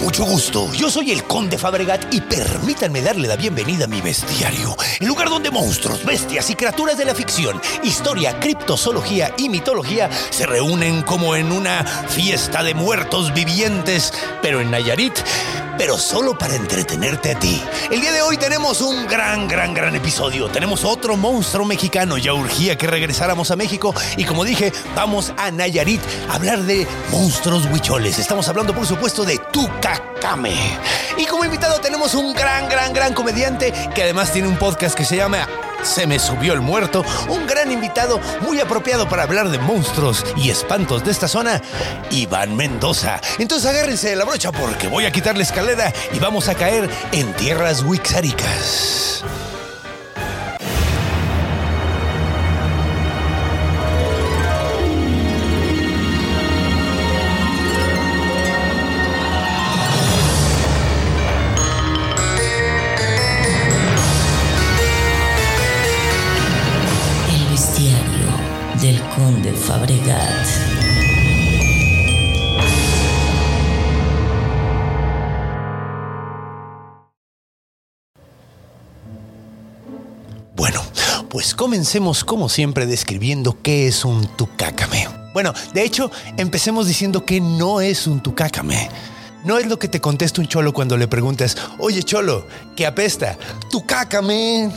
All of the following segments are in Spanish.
Mucho gusto. Yo soy el Conde Fabregat y permítanme darle la bienvenida a mi bestiario, el lugar donde monstruos, bestias y criaturas de la ficción, historia, criptozoología y mitología se reúnen como en una fiesta de muertos vivientes, pero en Nayarit pero solo para entretenerte a ti. El día de hoy tenemos un gran, gran, gran episodio. Tenemos otro monstruo mexicano. Ya urgía que regresáramos a México y como dije, vamos a Nayarit a hablar de monstruos huicholes. Estamos hablando, por supuesto, de Y como invitado tenemos un gran, gran, gran comediante que además tiene un podcast que se llama se me subió el muerto, un gran invitado muy apropiado para hablar de monstruos y espantos de esta zona, Iván Mendoza. Entonces agárrense de la brocha porque voy a quitar la escalera y vamos a caer en tierras wixáricas. Fabregat. Bueno, pues comencemos como siempre describiendo qué es un tucácame. Bueno, de hecho, empecemos diciendo que no es un tucácame. No es lo que te contesta un cholo cuando le preguntas, oye cholo, ¿qué apesta? Tucácame.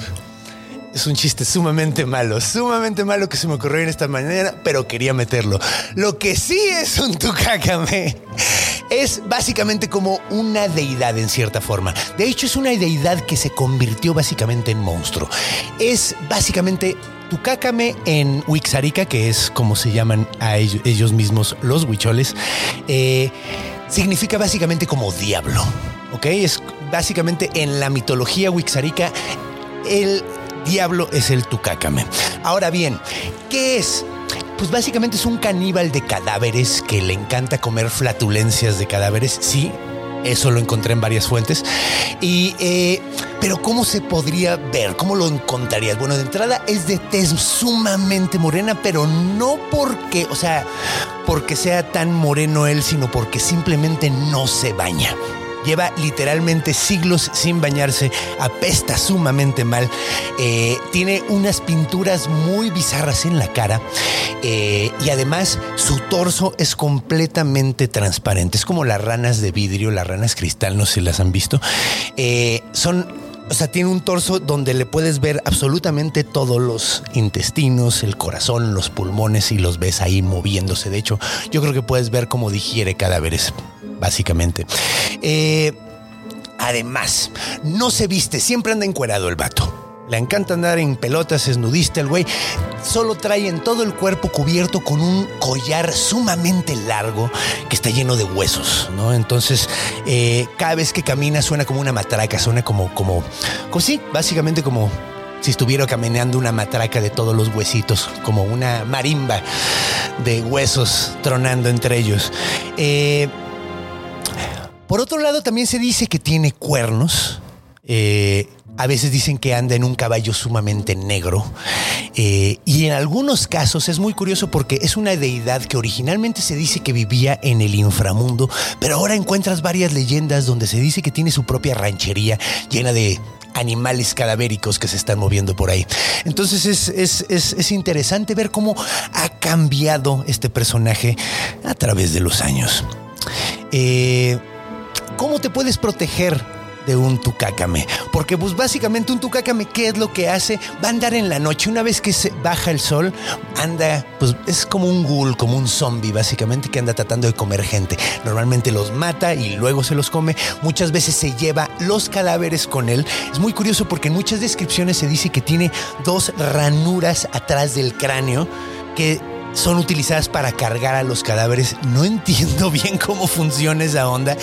Es un chiste sumamente malo, sumamente malo que se me ocurrió en esta manera, pero quería meterlo. Lo que sí es un tucácame es básicamente como una deidad en cierta forma. De hecho, es una deidad que se convirtió básicamente en monstruo. Es básicamente Tucácame en Wixárika, que es como se llaman a ellos, mismos los huicholes, eh, significa básicamente como diablo. ¿Ok? Es básicamente en la mitología wixárika el diablo es el Tucácame. Ahora bien, ¿qué es? Pues básicamente es un caníbal de cadáveres que le encanta comer flatulencias de cadáveres, sí. Eso lo encontré en varias fuentes. Y, eh, pero ¿cómo se podría ver? ¿Cómo lo encontrarías? Bueno, de entrada es de tez sumamente morena, pero no porque, o sea, porque sea tan moreno él, sino porque simplemente no se baña. Lleva literalmente siglos sin bañarse, apesta sumamente mal, eh, tiene unas pinturas muy bizarras en la cara eh, y además su torso es completamente transparente. Es como las ranas de vidrio, las ranas cristal, no sé si las han visto. Eh, son o sea, tiene un torso donde le puedes ver absolutamente todos los intestinos, el corazón, los pulmones y los ves ahí moviéndose. De hecho, yo creo que puedes ver cómo digiere cadáveres, básicamente. Eh, además, no se viste, siempre anda encuerado el vato. Le encanta andar en pelotas, es nudista el güey. Solo trae en todo el cuerpo cubierto con un collar sumamente largo que está lleno de huesos, ¿no? Entonces, eh, cada vez que camina suena como una matraca, suena como, como, como sí, básicamente como si estuviera caminando una matraca de todos los huesitos, como una marimba de huesos tronando entre ellos. Eh, por otro lado, también se dice que tiene cuernos. Eh, a veces dicen que anda en un caballo sumamente negro. Eh, y en algunos casos es muy curioso porque es una deidad que originalmente se dice que vivía en el inframundo, pero ahora encuentras varias leyendas donde se dice que tiene su propia ranchería llena de animales cadavéricos que se están moviendo por ahí. Entonces es, es, es, es interesante ver cómo ha cambiado este personaje a través de los años. Eh, ¿Cómo te puedes proteger de un tucácame? Porque pues básicamente un tucácame, ¿qué es lo que hace? Va a andar en la noche. Una vez que se baja el sol, anda, pues es como un ghoul, como un zombie básicamente que anda tratando de comer gente. Normalmente los mata y luego se los come. Muchas veces se lleva los cadáveres con él. Es muy curioso porque en muchas descripciones se dice que tiene dos ranuras atrás del cráneo que son utilizadas para cargar a los cadáveres. No entiendo bien cómo funciona esa onda,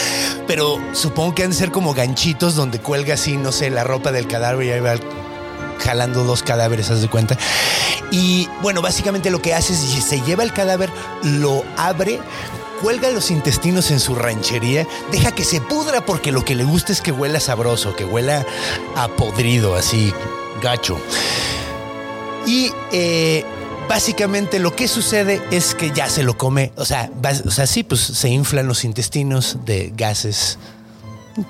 pero supongo que han de ser como ganchitos donde cuelga así, no sé, la ropa del cadáver y ahí va jalando dos cadáveres, haz de cuenta. Y bueno, básicamente lo que hace es se lleva el cadáver, lo abre, cuelga los intestinos en su ranchería, deja que se pudra porque lo que le gusta es que huela sabroso, que huela a podrido, así gacho. Y eh, básicamente lo que sucede es que ya se lo come, o sea, o sea, sí, pues se inflan los intestinos de gases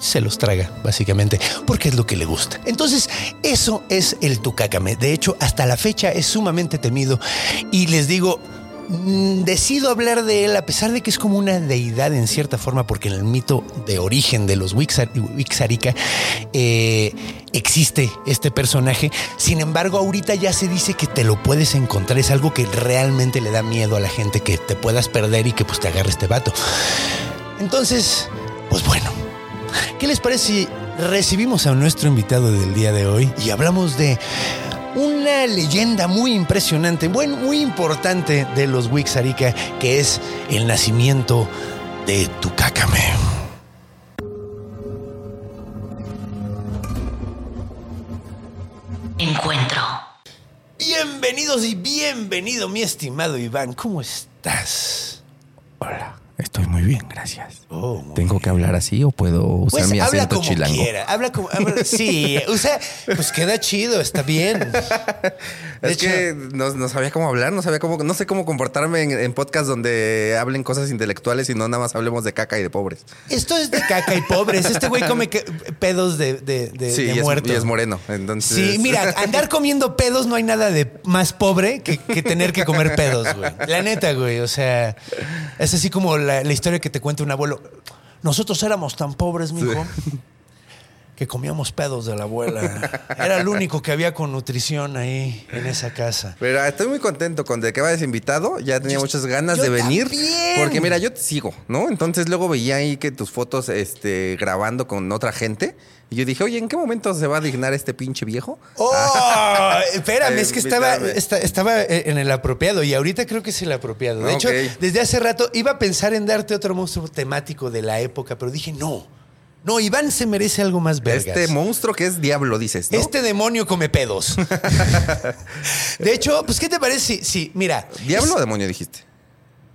se los traga, básicamente, porque es lo que le gusta. Entonces, eso es el tucácame. De hecho, hasta la fecha es sumamente temido. Y les digo, decido hablar de él a pesar de que es como una deidad en cierta forma, porque en el mito de origen de los Wixar- Wixárika eh, existe este personaje. Sin embargo, ahorita ya se dice que te lo puedes encontrar. Es algo que realmente le da miedo a la gente que te puedas perder y que pues te agarre este vato. Entonces, pues bueno. ¿Qué les parece si recibimos a nuestro invitado del día de hoy y hablamos de una leyenda muy impresionante, bueno, muy importante de los Wixárika, que es el nacimiento de Tucácame? Encuentro. Bienvenidos y bienvenido, mi estimado Iván. ¿Cómo estás? Hola, estoy muy bien, gracias. Oh, muy ¿Tengo que hablar así o puedo usar Pues mi habla acento como chilango? quiera, habla como, habla- sí, o sea, pues queda chido, está bien. De Es que no, no sabía cómo hablar, no sabía cómo, no sé cómo comportarme en, en podcast donde hablen cosas intelectuales y no nada más hablemos de caca y de pobres. Esto es de caca y pobres. Este güey come que- pedos de, de, de, Sí, de y es, muerto. y es moreno. Entonces, Sí, mira, andar comiendo pedos no hay nada de más pobre que, que tener que comer pedos, güey. La neta, güey. O sea, es así como la, la historia que te cuenta un abuelo. Nosotros éramos tan pobres, mijo, que comíamos pedos de la abuela. Era el único que había con nutrición ahí en esa casa. Pero ah, estoy muy contento con de que vayas invitado. Ya tenía Yo- muchas ganas de venir. también. Porque mira, yo te sigo, ¿no? Entonces luego veía ahí que tus fotos este, grabando con otra gente. Y yo dije, oye, ¿en qué momento se va a dignar este pinche viejo? ¡Oh! Espérame, Eh, es que estaba, esta- estaba en el apropiado y ahorita creo que es el apropiado. De hecho, desde hace rato iba a pensar en darte otro monstruo temático de la época, pero dije, no. No, Iván se merece algo más vergas. Este monstruo que es diablo, dices, ¿no? Este demonio come pedos. de hecho, pues, ¿qué te parece si, si- mira, ¿Diablo o demonio dijiste?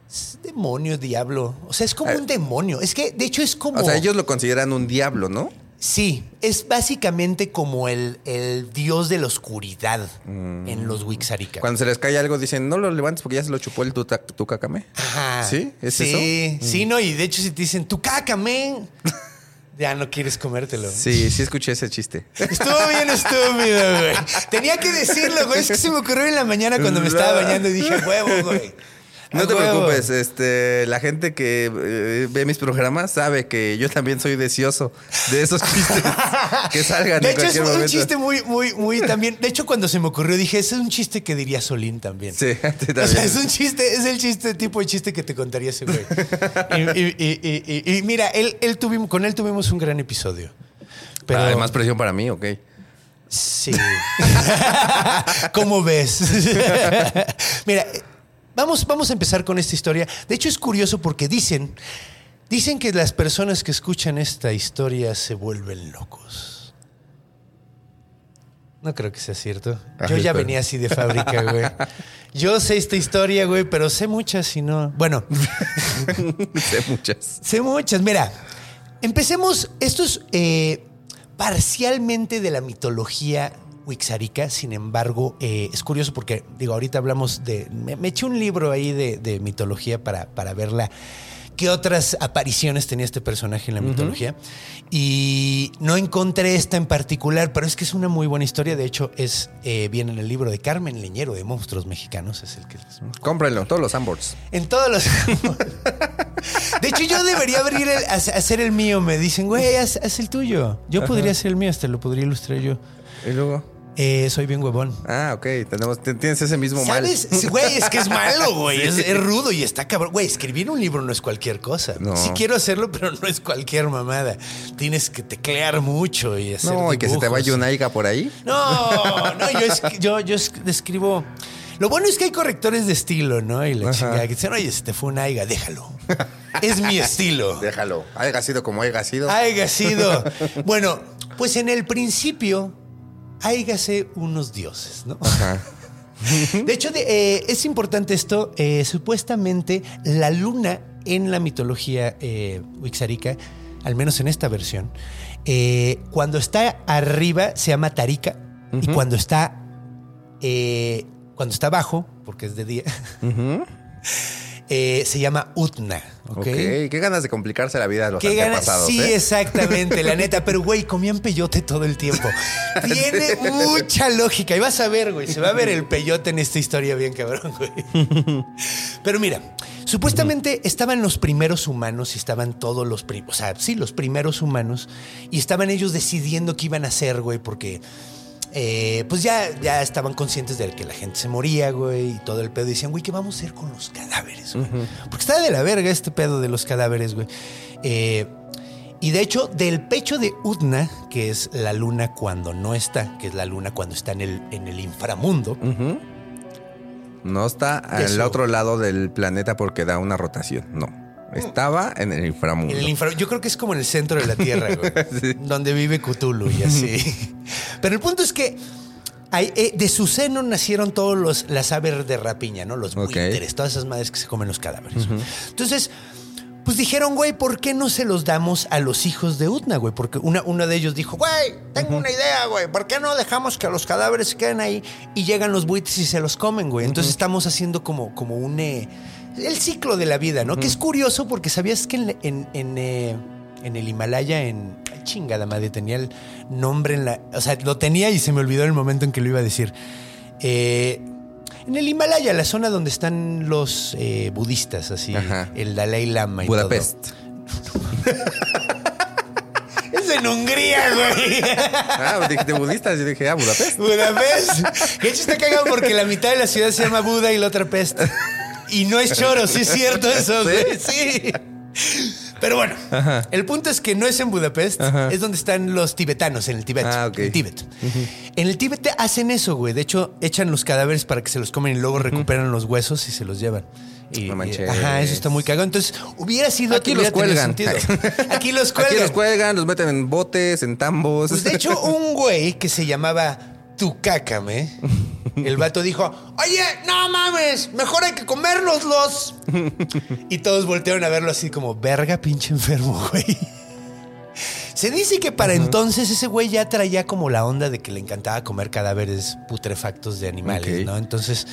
es demonio, diablo. O sea, es como un demonio. Es que, de hecho, es como... O sea, ellos lo consideran un diablo, ¿no? Sí, es básicamente como el, el dios de la oscuridad Mm. en los Wixárika. Cuando se les cae algo, dicen, no lo levantes porque ya se lo chupó el tucacame. Ajá. ¿Sí? ¿Es sí, eso? Mm. Sí, no, y de hecho si te dicen, tu caca, men, ya no quieres comértelo. Sí, sí escuché ese chiste. Estuvo bien estúpido, güey. Tenía que decirlo, güey. Es que se me ocurrió en la mañana cuando me estaba bañando y dije, "A huevo, güey. No te huevo". preocupes, este, la gente que eh, ve mis programas sabe que yo también soy deseoso de esos chistes que salgan De en hecho, es un momento. chiste muy, muy, muy también. De hecho, cuando se me ocurrió, dije, ese es un chiste que diría Solín también. Sí, ti O también. sea, es un chiste, es el chiste, tipo de chiste que te contaría ese güey. Y, y- y- y- y- y mira, él, él tuvimos, con él tuvimos un gran episodio. Pero Además, presión para mí, ok. Sí. ¿Cómo ves? Mira, vamos, vamos a empezar con esta historia. De hecho, es curioso porque dicen, dicen que las personas que escuchan esta historia se vuelven locos. No creo que sea cierto. Yo ya venía así de fábrica, güey. Yo sé esta historia, güey, pero sé muchas y no. Bueno, sé muchas. Sé muchas. Mira, empecemos. Esto es eh, parcialmente de la mitología wixárika. Sin embargo, eh, es curioso porque, digo, ahorita hablamos de. Me, me eché un libro ahí de, de mitología para, para verla. ¿Qué otras apariciones tenía este personaje en la mitología? Y no encontré esta en particular, pero es que es una muy buena historia. De hecho, es eh, viene en el libro de Carmen Leñero de Monstruos Mexicanos. Es el que les Cómprenlo, todos los Sandboards. en todos los. De hecho, yo debería abrir el- hac- hacer el mío. Me dicen, güey, haz, haz el tuyo. Yo podría hacer el mío, hasta lo podría ilustrar yo. Y luego. Eh, soy bien huevón. Ah, ok. Tenemos, tienes ese mismo mal. ¿Sabes? Sí, Güey, es que es malo, güey. Es, es rudo y está cabrón. Güey, escribir un libro no es cualquier cosa. No. Sí quiero hacerlo, pero no es cualquier mamada. Tienes que teclear mucho y hacer No, y que se te vaya una aiga por ahí. No, no, yo, es- yo, yo es- escribo. Lo bueno es que hay correctores de estilo, ¿no? Y la chingada que dicen, oye, este fue un aiga, déjalo. es mi estilo. Déjalo. Haya sido como haya sido. Haiga sido. Bueno, pues en el principio, háigase unos dioses, ¿no? De hecho, de- eh, es importante esto. eh, supuestamente, la luna en la mitología eh, wixárika, al menos en esta versión, eh, cuando está arriba se llama Tarika y cuando está cuando está abajo, porque es de día, eh, se llama Utna. ¿ok? ok. Qué ganas de complicarse la vida a los Qué antepasados, Sí, ¿eh? exactamente, la neta. Pero, güey, comían peyote todo el tiempo. Tiene mucha lógica. Y vas a ver, güey, se va a ver el peyote en esta historia bien cabrón, güey. Pero mira, supuestamente estaban los primeros humanos y estaban todos los primos. O sea, sí, los primeros humanos. Y estaban ellos decidiendo qué iban a hacer, güey, porque... eh, pues ya, ya estaban conscientes de que la gente se moría, güey, y todo el pedo. Y decían, güey, ¿qué vamos a hacer con los cadáveres, güey? Porque está de la verga este pedo de los cadáveres, güey. Eh, y de hecho, del pecho de Utna, que es la luna cuando no está, que es la luna cuando está en el, en el inframundo, No está al otro lado del planeta porque da una rotación. No. Estaba en el inframundo. en el infra- yo creo que es como en el centro de la Tierra, güey, donde vive Cthulhu y así. Pero el punto es que eh, de su seno nacieron todos los, las aves de rapiña, ¿no? Los Ok. buitres, todas esas madres que se comen los cadáveres. Entonces, pues dijeron, güey, ¿por qué no se los damos a los hijos de Utna, güey? Porque una, uno de ellos dijo, güey, tengo una idea, güey, ¿por qué no dejamos que los cadáveres se queden ahí y llegan los buitres y se los comen, güey? Entonces estamos haciendo como, como un... eh, el ciclo de la vida, ¿no? Que es curioso porque sabías que en, en, en, eh, en el Himalaya, en... Chingada madre, tenía el nombre en la... O sea, lo tenía y se me olvidó el momento en que lo iba a decir. Eh, en el Himalaya, la zona donde están los eh, budistas, así, Ajá. el Dalai Lama y Budapest. todo. Es en Hungría, güey. Ah, dijiste budistas. Yo dije, ah, Budapest. Budapest. De hecho, está cagado porque la mitad de la ciudad se llama Buda y la otra Pest. Y no es choro, sí es cierto eso, güey. Sí. Pero bueno, el punto es que no es en Budapest, es donde están los tibetanos, en el Tíbet. Ah. En Tíbet. En el Tíbet hacen eso, güey. De hecho, echan los cadáveres para que se los comen y luego recuperan los huesos y se los llevan. Y, No y- manches. ajá, eso está muy cagado. Entonces, hubiera sido Aquí los cuelgan. Aquí los cuelgan. Aquí los cuelgan, los meten en botes, en tambos. Pues de hecho, un güey que se llamaba Tucácame, el vato dijo, oye, no mames, mejor hay que comérnoslos. Y todos voltearon a verlo así como, verga, pinche enfermo, güey. Se dice que para entonces ese güey ya traía como la onda de que le encantaba comer cadáveres putrefactos de animales. ¿no? Entonces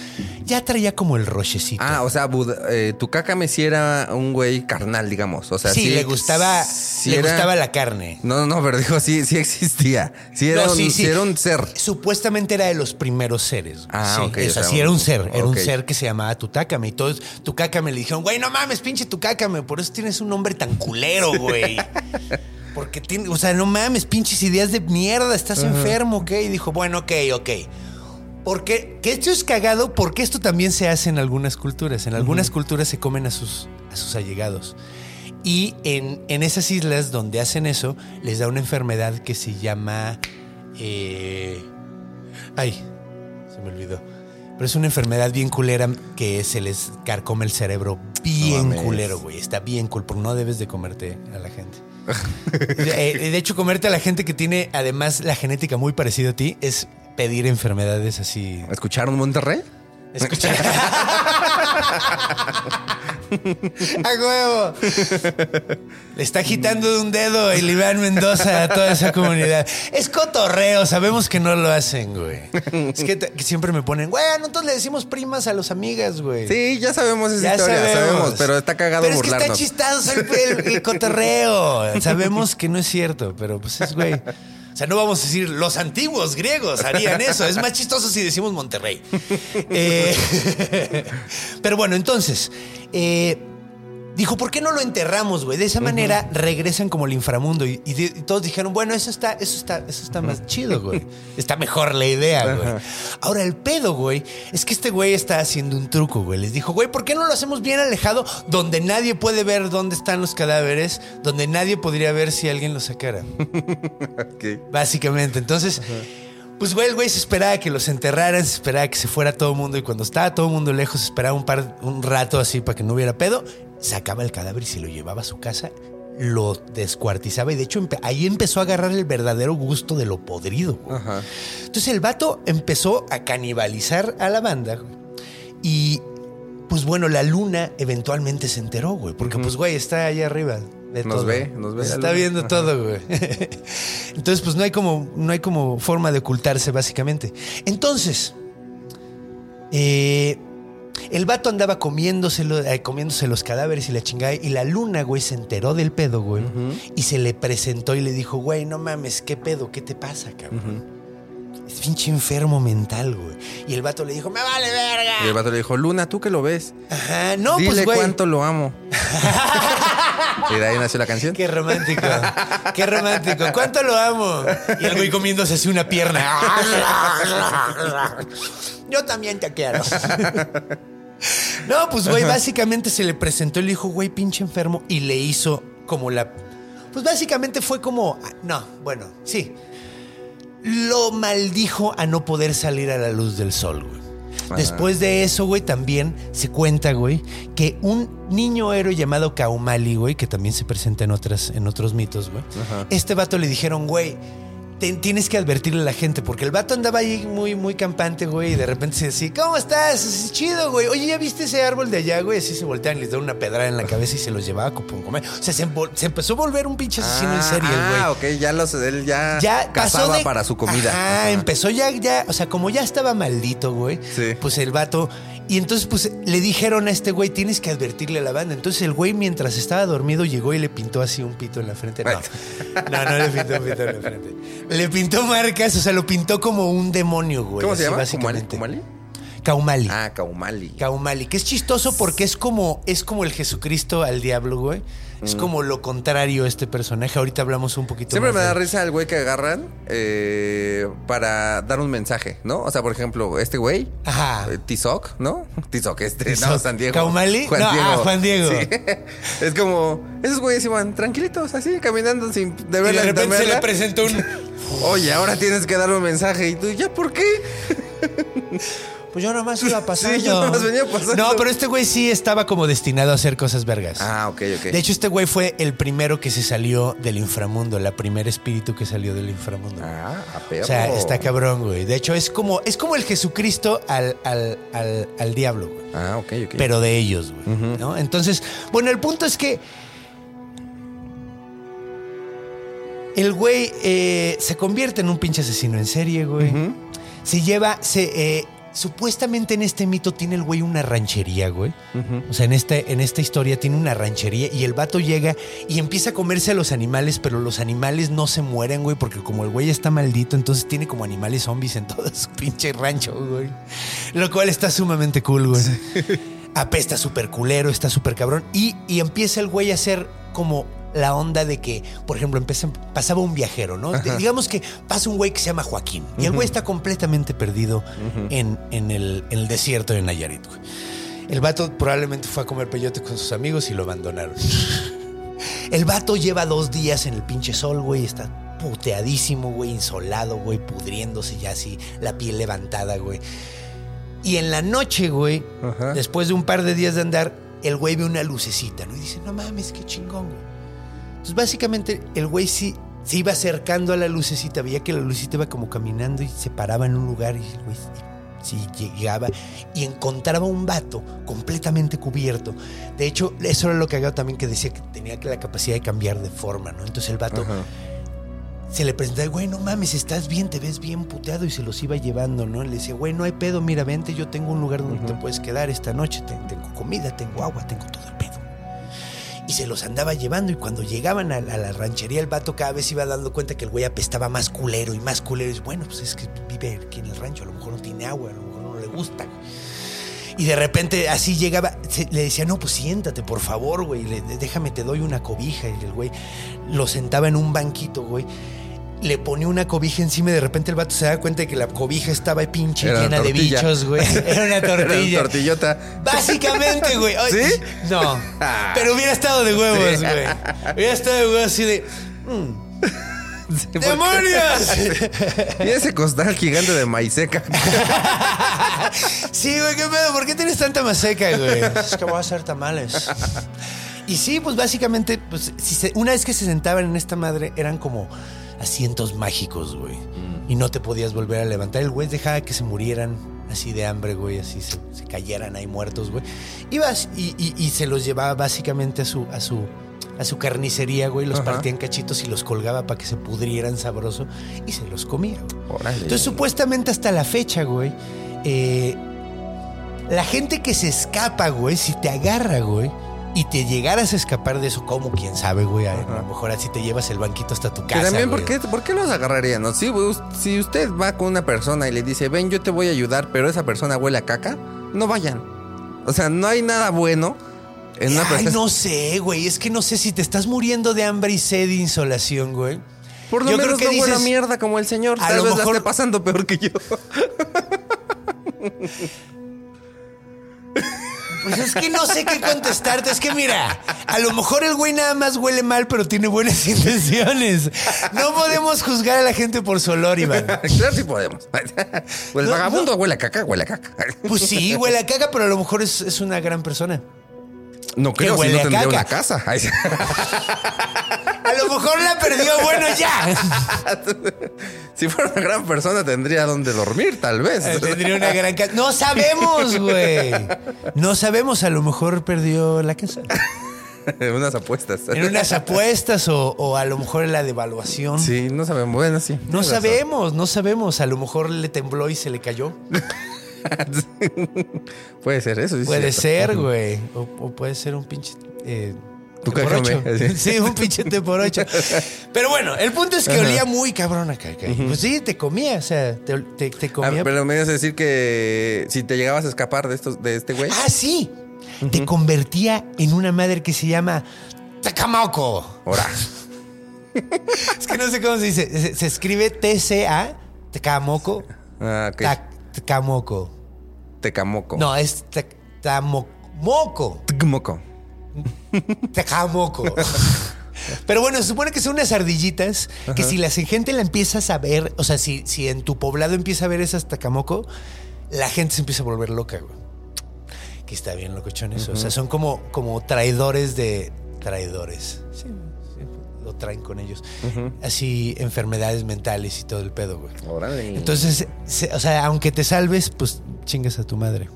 ya traía como el rochecito. Ah, o sea, Buda- eh, tu caca me sí era un güey carnal, digamos. O sea, sí, sí, le gustaba, sí le era- gustaba la carne. No, no, pero dijo, sí, sí existía. Sí era, No, un, sí, sí sí. era un ser. Supuestamente era de los primeros seres. Ah, sí, ok, Eso, o sea, sí, era un ser. Era un ser que se llamaba Tutácame. Y todos Tucácame le dijeron, güey, no mames, pinche Tucácame. Por eso tienes un nombre tan culero, güey. Porque tiene, o sea, no mames, pinches ideas de mierda, estás enfermo, ¿ok? Y dijo, bueno, ok, ok. Porque, que esto es cagado, porque esto también se hace en algunas culturas. En algunas culturas se comen a sus, a sus allegados. Y en, en esas islas donde hacen eso, les da una enfermedad que se llama. eh, ay, se me olvidó. Pero es una enfermedad bien culera que se les carcome el cerebro bien culero, güey. Está bien cool, porque no debes de comerte a la gente. Eh, de hecho, comerte a la gente que tiene además la genética muy parecida a ti es pedir enfermedades así. ¿Escucharon Monterrey? Escucha. ¡A huevo! Le está agitando de un dedo el Iván Mendoza a toda esa comunidad. Es cotorreo, sabemos que no lo hacen, güey. Es que, te- que siempre me ponen, güey, nosotros le decimos primas a los amigas, güey. Sí, ya sabemos esa Ya historia, sabemos. sabemos. pero está cagado Pero es que está el, el- el cotorreo. Sabemos que no es cierto, pero pues es güey. O sea, no vamos a decir los antiguos griegos harían eso. Es más chistoso si decimos Monterrey. Eh, pero bueno, entonces. eh, Dijo, ¿por qué no lo enterramos, güey? De esa manera regresan como el inframundo. Y, y di- y todos dijeron, bueno, eso está, eso está, eso está más chido, güey. Está mejor la idea, güey. Ahora, el pedo, güey, es que este güey está haciendo un truco, güey. Les dijo, güey, ¿por qué no lo hacemos bien alejado donde nadie puede ver dónde están los cadáveres? Donde nadie podría ver si alguien los sacara. Básicamente. Entonces, Pues, güey, el güey se esperaba que los enterraran, se esperaba que se fuera todo el mundo. Y cuando estaba todo el mundo lejos, se esperaba un, par, un rato así para que no hubiera pedo. Sacaba el cadáver y se lo llevaba a su casa, lo descuartizaba. Y de hecho, empe- ahí empezó a agarrar el verdadero gusto de lo podrido. Ajá. Entonces el vato empezó a canibalizar a la banda. güey. Y pues bueno, la luna eventualmente se enteró, güey. Porque pues, güey, está allá arriba. De Nos todo. ve, nos ve la Está viendo Ajá. todo, güey. Entonces, pues no hay como, no hay como forma de ocultarse, básicamente. Entonces, eh, el vato andaba comiéndoselo, eh, comiéndose los cadáveres y la chingada. Y la luna, güey, se enteró del pedo, güey. Y se le presentó y le dijo, güey, no mames, ¿qué pedo? ¿Qué te pasa, cabrón? Es pinche enfermo mental, güey. Y el vato le dijo, me vale verga. Y el vato le dijo, Luna, ¿tú que lo ves? Ajá, no, Dile pues, güey. cuánto lo amo. y de ahí nació la canción. Qué romántico. Qué romántico. ¿Cuánto lo amo? Y el güey comiéndose así una pierna. Yo también te quiero. No, pues güey, básicamente se le presentó y le dijo, güey, pinche enfermo. Y le hizo como la. Pues básicamente fue como. No, bueno, sí. Lo maldijo a no poder salir a la luz del sol, güey. Después de eso, güey, también se cuenta, güey, que un niño héroe llamado Kaumali, güey, que también se presenta en, otras, en otros mitos, güey. Este vato le dijeron, güey, te- tienes que advertirle a la gente, porque el vato andaba ahí muy, muy campante, güey, y de repente se decía, ¿cómo estás? Es chido, güey. Oye, ¿ya viste ese árbol de allá, güey? Así se voltean y les da una pedrada en la cabeza y se los llevaba como comer. O sea, se, empezó a volver un pinche asesino en serie, el güey Ah, ok, ya los, él ya, ya pasó cazaba de- para su comida. Ajá. empezó ya, ya, o sea, como ya estaba maldito, güey. Sí. Pues el vato. Y entonces, pues le dijeron a este güey, tienes que advertirle a la banda. Entonces el güey, mientras estaba dormido, llegó y le pintó así un pito en la frente. No, no, no le pintó un pito en la frente. Le pintó marcas, o sea, lo pintó como un demonio, güey. ¿Cómo se llama? Básicamente. ¿Kumali? Kaumali. Ah, Kaumali. Kaumali, que es chistoso porque es como, es como el Jesucristo al diablo, güey. Es como lo contrario a este personaje. Ahorita hablamos un poquito Mm. Siempre más me de da risa el güey que agarran eh, para dar un mensaje, ¿no? O sea, por ejemplo, este güey, Ajá. eh, Tizoc, ¿no? Tizoc este, Tizoc. no, San Diego. ¿Kaumali? No, ah, Juan Diego. Sí. Es como, esos güeyes iban tranquilitos, así, caminando sin Y deberla de repente se le presentó un. Oye, ahora tienes que dar un mensaje. ¿Y tú, ya por qué? Pues yo nomás iba pasando. Sí, yo nomás venía pasando. No, pero este güey sí estaba como destinado a hacer cosas vergas. Ah, ok, ok. De hecho, este güey fue el primero que se salió del inframundo, la primer espíritu que salió del inframundo. Ah, a perro. o sea, está cabrón, güey. De hecho, es como, es como el Jesucristo al, al, al, al diablo, güey. Ah, ok, ok. Pero de ellos, güey. ¿no? Entonces, bueno, el punto es que el güey eh, se convierte en un pinche asesino en serie, güey. Se lleva, se, eh, supuestamente en este mito tiene el güey una ranchería, güey. O sea, en, este, en esta historia tiene una ranchería y el vato llega y empieza a comerse a los animales, pero los animales no se mueren, güey, porque como el güey está maldito, entonces tiene como animales zombies en todo su pinche rancho, güey. Lo cual está sumamente cool, güey. Apesta súper culero, está súper cabrón. Y, y empieza el güey a hacer como la onda de que, por ejemplo, empieza- pasaba un viajero, ¿no? De- digamos que pasa un güey que se llama Joaquín. Y el güey está completamente perdido en, en el, en el desierto de Nayarit, güey. El vato probablemente fue a comer peyote con sus amigos y lo abandonaron. El vato lleva dos días en el pinche sol, güey. Está puteadísimo, güey, insolado, güey, pudriéndose ya así, la piel levantada, güey. Y en la noche, güey, Ajá. después de un par de días de andar, el güey ve una lucecita, ¿no? Y dice, no mames, qué chingón, güey. Entonces, básicamente, el güey sí se iba acercando a la lucecita, veía que la lucecita iba como caminando y se paraba en un lugar y el güey sí llegaba y encontraba un vato completamente cubierto. De hecho, eso era lo que hago también, que decía que tenía la capacidad de cambiar de forma, ¿no? Entonces el vato Ajá. se le presentaba, güey, no mames, estás bien, te ves bien puteado y se los iba llevando, ¿no? Le decía, güey, no hay pedo, mira, vente, yo tengo un lugar donde te puedes quedar esta noche, te- tengo comida, tengo agua, tengo todo el pedo. Y se los andaba llevando y cuando llegaban a, la ranchería el vato cada vez iba dando cuenta que el güey apestaba más culero y más culero. Y dice, bueno, pues es que vive aquí en el rancho, a lo mejor no tiene agua, a lo mejor no le gusta. güey". Y de repente así llegaba, se- le decía, no, pues siéntate, por favor, güey, le- déjame, te doy una cobija. Y el güey lo sentaba en un banquito, güey. Le ponía una cobija encima y de repente el vato se da cuenta de que la cobija estaba pinche Era una llena de tortilla. bichos, güey. Era una Era un tortilla. tortillota. Básicamente, güey. ¿Sí? No. Pero hubiera estado de huevos, Sí. güey. Hubiera estado de huevos así de. mm. ¡Demonios! Y ese costal gigante de maíz seca. sí, güey, qué pedo. ¿Por qué tienes tanta maseca, güey? Es que voy a hacer tamales. Y sí, pues básicamente, pues, si se- una vez que se sentaban en esta madre, eran como asientos mágicos, güey. Y no te podías volver a levantar. El güey dejaba que se murieran así de hambre, güey, así se, se cayeran ahí muertos, güey. Ibas y, y- y se los llevaba básicamente a su, a su, a su carnicería, güey. Los Ajá. partía en cachitos y los colgaba para que se pudrieran sabroso y se los comía. Órale. Entonces, supuestamente hasta la fecha, güey, eh, la gente que se escapa, güey, si te agarra, güey, y te llegaras a escapar de eso, como quién sabe, güey, a, a lo mejor así te llevas el banquito hasta tu Que casa. también, ¿por qué, ¿por qué los agarrarían? no? Si, us- si usted va con una persona y le dice, ven, yo te voy a ayudar, pero esa persona huele a caca, no vayan. O sea, no hay nada bueno en una Ay, persona. no sé, güey, es que no sé si te estás muriendo de hambre y sed y insolación, güey. Por lo Yo menos creo que no dices- mierda como el señor. A Tal lo vez la mejor- esté pasando peor que yo. Pues es que no sé qué contestarte. Es que mira, a lo mejor el güey nada más huele mal, pero tiene buenas intenciones. No podemos juzgar a la gente por su olor, Iván. claro, sí podemos. O el No, vagabundo huele a caca, huele a caca. Pues sí, huele a caca, pero a lo mejor es, es una gran persona. No creo, si huele no tendría caca. una casa. Ay, sí. A lo mejor la perdió, bueno, ya. si fuera una gran persona, tendría donde dormir, tal vez. Tendría una gran casa. No sabemos, güey. No sabemos, a lo mejor perdió la casa. Unas apuestas. En unas apuestas o, o a lo mejor en la devaluación. Sí, no sabemos. Bueno, sí. No razón. sabemos, no sabemos. A lo mejor le tembló y se le cayó. Puede ser eso. sí Puede ser, güey. O, o puede ser un pinche. Eh, Tu té por ocho. Sí, un pinche por ocho. Pero bueno, el punto es que Ajá. olía muy cabrón acá. acá. Pues sí, te comía, o sea, te, te- te Ah, comía. pero me ibas a decir que si te llegabas a escapar de estos, de este güey. Ah, sí. Te convertía en una madre que se llama Tacamaco. Ahora. Es que no sé cómo se dice. Se, se escribe T-C-A, Tacamoco. Ah, ok. Tac- Tacamoco. Tecamoco. No, es Tamoco. Tecmoco. Tacamoco. Pero bueno, se supone que son unas ardillitas que si la gente la empiezas a ver, o sea, si, si en tu poblado empieza a ver esas tacamoco, la gente se empieza a volver loca, güey. Que está bien locochón eso. O sea, son como, como traidores de traidores. Sí, sí, lo traen con ellos. Así, enfermedades mentales y todo el pedo, güey. Órale. Entonces, se- o sea, aunque te salves, pues chingas a tu madre.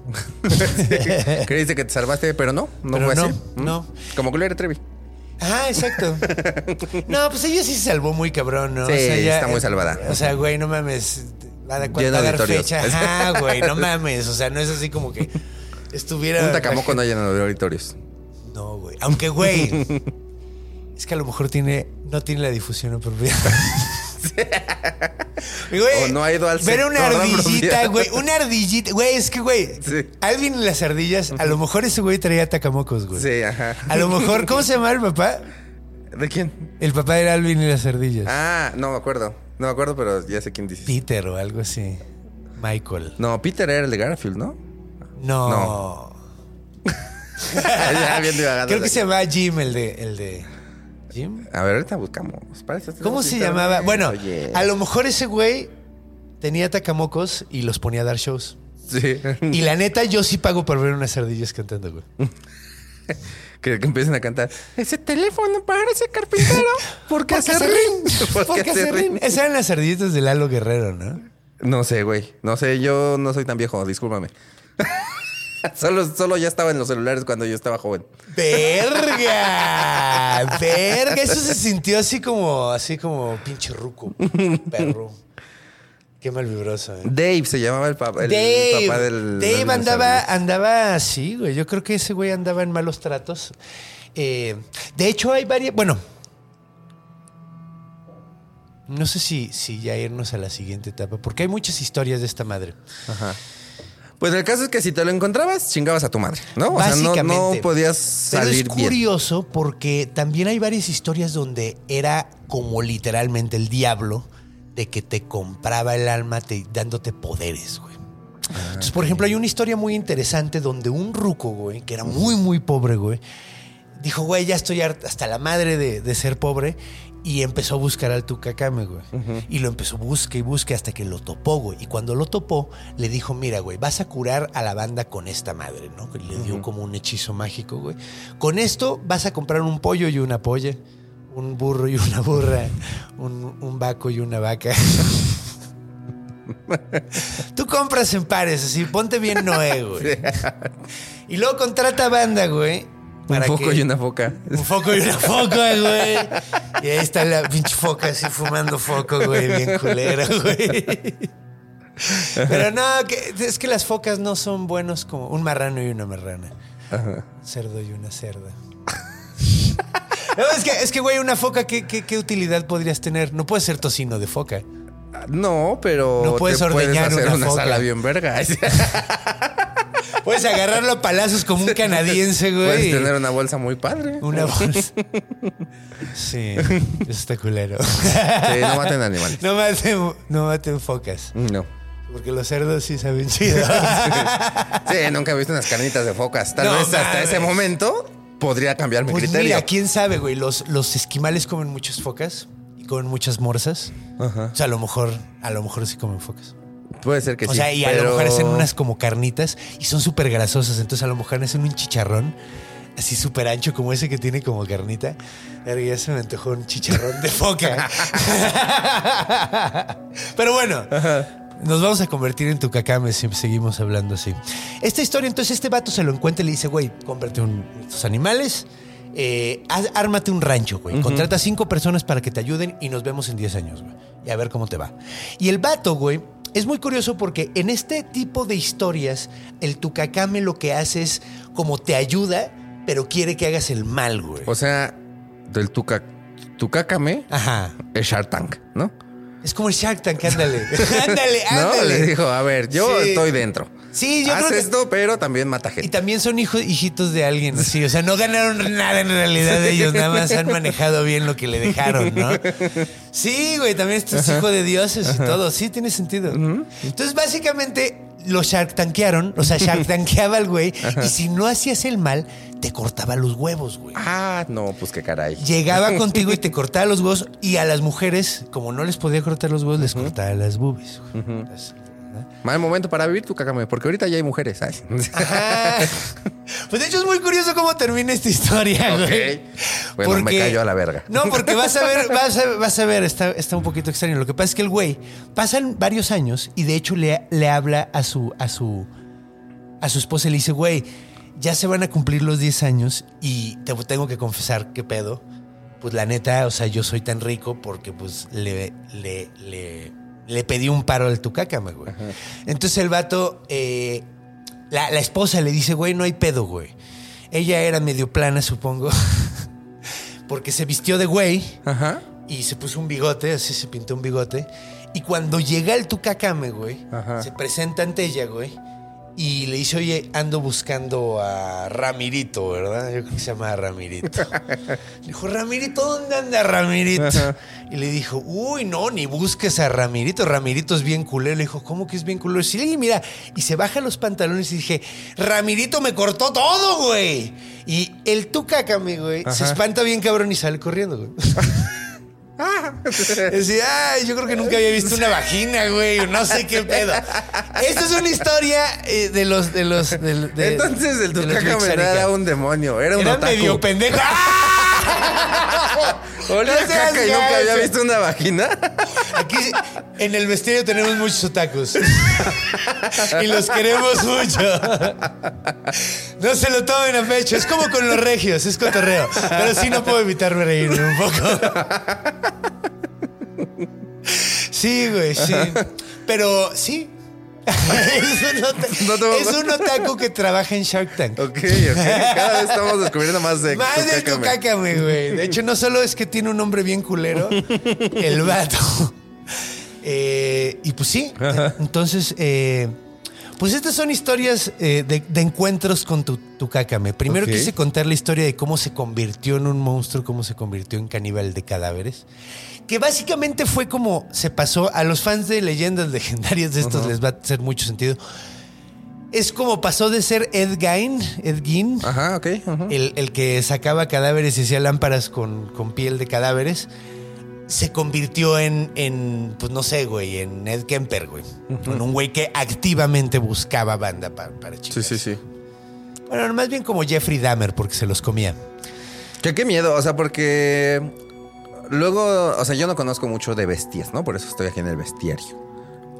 Creíste que te salvaste, pero no. No Pero fue no, así. No. Como Gloria Trevi. Ah, exacto. No, pues ella sí se salvó muy cabrón, ¿no? Sí, ella- está muy salvada. O sea, güey, no mames. Va a, dar- Lleno va a de dar auditorios. fecha. Ajá, güey, no mames. O sea, no es así como que estuviera. Un tacamoco no llena de auditorios. No, güey. Aunque, güey. es que a lo mejor tiene, no tiene la difusión apropiada. Güey, O no ha ido al Ver una ardillita, güey. Una ardillita. Güey, es que, güey. Sí. Alvin y las ardillas. A lo mejor ese güey traía tacamocos, güey. Sí, ajá. A lo mejor, ¿cómo se llama el papá? ¿De quién? El papá era Alvin y las ardillas. Ah, no me acuerdo. No me acuerdo, pero ya sé quién dices. Peter o algo así. Michael. No, Peter era el de Garfield, ¿no? No. No. Creo que se llama Jim, el de. El de ¿Jim? A ver, ahorita buscamos. Parece- ¿Cómo se llamaba? Bueno, Oye. a lo mejor ese güey tenía tacamocos y los ponía a dar shows. Sí. Y la neta, yo sí pago por ver unas ardillas cantando, güey. que, que empiecen a cantar. Ese teléfono parece carpintero. ¿Por qué hace ring? ¿Por qué hace ring? Esas eran las ardillitas de Lalo Guerrero, ¿no? No sé, güey. No sé, yo no soy tan viejo, discúlpame. solo, solo ya estaba en los celulares cuando yo estaba joven. ¡Verga! ¡Verga! Eso se sintió así como, así como pinche ruco, perro. Qué mal vibroso, ¿eh? Dave se llamaba el, papá el Dave, papá del. Dave del- andaba, andaba así, güey. Yo creo que ese güey andaba en malos tratos. Eh, de hecho, hay varias. Bueno. No sé si, si ya irnos a la siguiente etapa, porque hay muchas historias de esta madre. Ajá. Pues el caso es que si te lo encontrabas, chingabas a tu madre, ¿no? O sea, no, no podías Pero salir es bien. curioso porque también hay varias historias donde era como literalmente el diablo de que te compraba el alma te- dándote poderes, güey. Entonces, por ejemplo, hay una historia muy interesante donde un ruco, güey, que era muy, muy pobre, güey, dijo, güey, ya estoy hasta la madre de, de ser pobre. Y empezó a buscar al Tucacame, güey. Y lo empezó buscar y buscar hasta que lo topó, güey. Y cuando lo topó, le dijo, mira, güey, vas a curar a la banda con esta madre, ¿no? Que le dio como un hechizo mágico, güey. Con esto vas a comprar un pollo y una polla, un burro y una burra, un, un vaco y una vaca. Tú compras en pares, así, ponte bien Noé, güey. Y luego contrata banda, güey. Un foco que- y una foca. un foco y una foca, güey. Y ahí está la pinche foca así fumando foco, güey, bien culera, güey. Pero no, que- es que las focas no son buenos como un marrano y una marrana. Un cerdo y una cerda. No, es que, es que, güey, una foca, ¿qué, qué, qué utilidad podrías tener? No puedes ser tocino de foca. No, pero No puedes te puedes ordeñar hacer una una, foca. sala bien verga. Puedes agarrarlo a palazos como un canadiense, güey. Puedes tener una bolsa muy padre. Una bolsa. Sí, eso está culero. Sí, no maten animales. No maten, no maten focas. No. Porque los cerdos sí saben chido. Sí, nunca he visto unas carnitas de focas. Tal No vez hasta mames. ese momento podría cambiar mi Pues criterio. mira, quién sabe, güey. Los, los esquimales comen muchas focas y comen muchas morsas. Ajá. O sea, a lo mejor, a lo mejor sí comen focas. Puede ser que o sí. sea, y a lo mejor hacen unas como carnitas y son súper grasosas. Entonces a lo mejor hacen un chicharrón así súper ancho como ese que tiene como carnita. Ya se me antojó un chicharrón de foca. Pero bueno. Nos vamos a convertir en tu cacame si seguimos hablando así. Esta historia, entonces, este vato se lo encuentra y le dice, güey, cómprate un, estos animales, eh, haz- ármate un rancho, güey. Contrata cinco personas para que te ayuden y nos vemos en 10 años, güey. Y a ver cómo te va. Y el vato, güey, es muy curioso porque en este tipo de historias, el tucacame lo que hace es como te ayuda, pero quiere que hagas el mal, güey. O sea, del tuca, tucácame Ajá. es Shark Tank, ¿no? Es como el Shark Tank, ándale. ándale, No, ándale. le dijo, a ver, yo Sí. estoy dentro. Sí, yo Haz creo que- esto, pero también mata Y gente. también son hijos, hijitos de alguien, así. O sea, no ganaron nada en realidad de ellos, nada más han manejado bien lo que le dejaron, ¿no? Sí, güey, también esto es hijo de dioses y todo. Sí, tiene sentido. Entonces, básicamente, lo shark tanquearon, o sea, shark tanqueaba al güey, y si no hacías el mal, te cortaba los huevos, güey. Ah, no, pues qué caray. Llegaba contigo y te cortaba los huevos, y a las mujeres, como no les podía cortar los huevos, les cortaba las boobies. güey. Mal momento para vivir tu cacame, porque ahorita ya hay mujeres. Ajá. Pues de hecho es muy curioso cómo termina esta historia, güey. Bueno, me callo a la verga. No, porque vas a ver, vas a, vas a ver, está, está un poquito extraño. Lo que pasa es que el güey pasan varios años y de hecho le, le habla a su, a su, a su esposa y le dice, güey, ya se van a cumplir los 10 años y te tengo que confesar qué pedo. Pues la neta, o sea, yo soy tan rico porque pues le, le, le, le pedí un paro al tucácame, güey. Entonces el vato, eh, la, la esposa le dice, güey, no hay pedo, güey. Ella era medio plana, supongo. porque se vistió de güey Ajá. y se puso un bigote, así se pintó un bigote. Y cuando llega el tucacame, güey, Ajá. se presenta ante ella, güey. Y le dice, oye, ando buscando a Ramirito, ¿verdad? Yo creo que se llama Ramirito. le dijo, Ramirito, ¿dónde anda Ramirito? Y le dijo, uy, no, ni busques a Ramirito. Ramirito es bien culero. Le dijo, ¿cómo que es bien culero? Sí, mira. Y se baja los pantalones y dije, Ramirito me cortó todo, güey. Y el tucacame, güey, se espanta bien cabrón y sale corriendo, güey. Decía, ay, yo creo que nunca había visto una vagina, güey. No sé qué pedo. Esta es una historia eh, de los, de los, del- de, Entonces el de no Vixarica. era un demonio, era un Era otaku. medio pendejo. ¡Ah! Olía No caca y nunca había visto una vagina. Aquí en el vestido tenemos muchos otakus. y los queremos mucho. No se lo tomen a pecho. Es como con los regios, es cotorreo. Pero sí no puedo evitarme reírme un poco. Sí, güey, sí. Pero sí. Es, un otaku, No te- es un otaku que trabaja en Shark Tank. Ok, ok. Cada vez estamos descubriendo más de Más de. Tucácame, güey. De hecho, no solo es que tiene un nombre bien culero, el vato. Eh, y pues sí. Entonces, eh, pues estas son historias eh, de, de encuentros con tu, Tucácame. Primero Ok. quise contar la historia de cómo se convirtió en un monstruo, cómo se convirtió en caníbal de cadáveres. Que básicamente fue como se pasó a los fans de leyendas legendarias de estos, les va a hacer mucho sentido. Es como pasó de ser Ed Gein, Ed Gein, Ajá, el, el que sacaba cadáveres y hacía lámparas con, con piel de cadáveres, se convirtió en, en, pues no sé, güey, en Ed Kemper, güey. En un güey que activamente buscaba banda pa- para Sí, chicas. sí, sí. Bueno, más bien como Jeffrey Dahmer, porque se los comía. Que qué miedo, o sea, porque luego, o sea, yo no conozco mucho de bestias, ¿no? Por eso estoy aquí en el bestiario.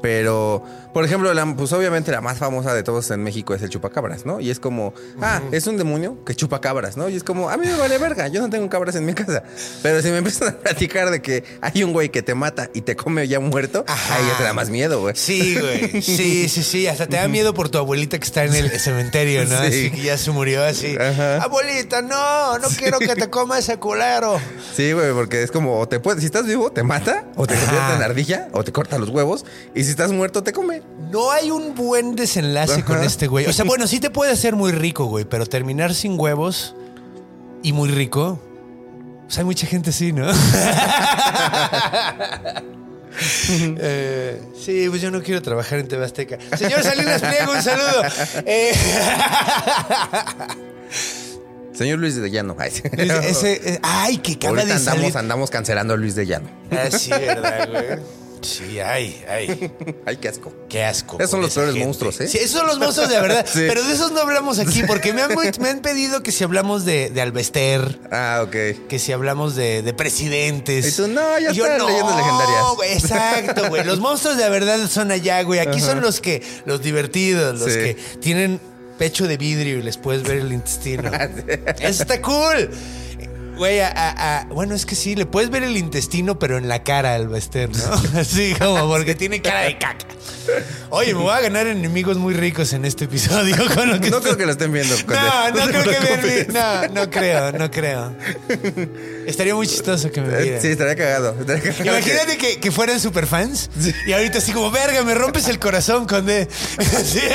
Pero, por ejemplo, la- pues obviamente la más famosa de todos en México es el chupacabras, ¿no? Y es como, ah, es un demonio que chupa cabras, ¿no? Y es como, a mí me vale verga, yo no tengo cabras en mi casa. Pero si me empiezan a platicar de que hay un güey que te mata y te come ya muerto, Ajá. ahí ya te da más miedo, güey. Sí, güey. Sí, sí, sí. Hasta te da miedo por tu abuelita que está en el cementerio, ¿no? Sí. Así que ya se murió así. Ajá. Abuelita, no, no quiero que te coma ese culero. Sí, güey, porque es como, o te puede, si estás vivo, te mata, o te convierte en ardilla, o te corta los huevos, y si estás muerto, te come. No hay un buen desenlace Ajá. con este güey. O sea, bueno, sí te puede hacer muy rico, güey, pero terminar sin huevos y muy rico. Pues hay mucha gente así, ¿no? Eh, sí, pues yo no quiero trabajar en TV Azteca. Señor Salinas Pliego, un saludo. Eh, Señor Luis de Llano. Ay, sí. ese- eh, ay, que acaba Ahorita de andamos, salir. andamos cancelando a Luis de Llano. Ah, sí, ¿verdad, güey? Sí, ay, ay. Ay, qué asco. Qué asco. Esos son los peores gente. monstruos, ¿eh? Sí, esos son los monstruos de verdad. Sí. Pero de esos no hablamos aquí, porque me han, me han pedido que si hablamos de, de Alvester, Ah, ok. que si hablamos de, de presidentes. Y tú, no, ya Y yo, está, no, leyendas legendarias. güey, exacto, güey. Los monstruos de verdad son allá, güey. Aquí son los que, los divertidos, los Sí. que tienen pecho de vidrio y les puedes ver el intestino. Eso está cool. Güey, a- a- a- bueno, es que sí, le puedes ver el intestino, pero en la cara al Bester, ¿no? Así como porque tiene cara de caca. Oye, me voy a ganar enemigos muy ricos en este episodio con lo que No estoy- creo que lo estén viendo. No, no creo que me No, no creo, no creo. Estaría muy chistoso que me Eh, vieran. Sí, estaría cagado. estaría cagado Imagínate que, que fueran super fans y ahorita así como, verga, me rompes el corazón, conde. Sí. que-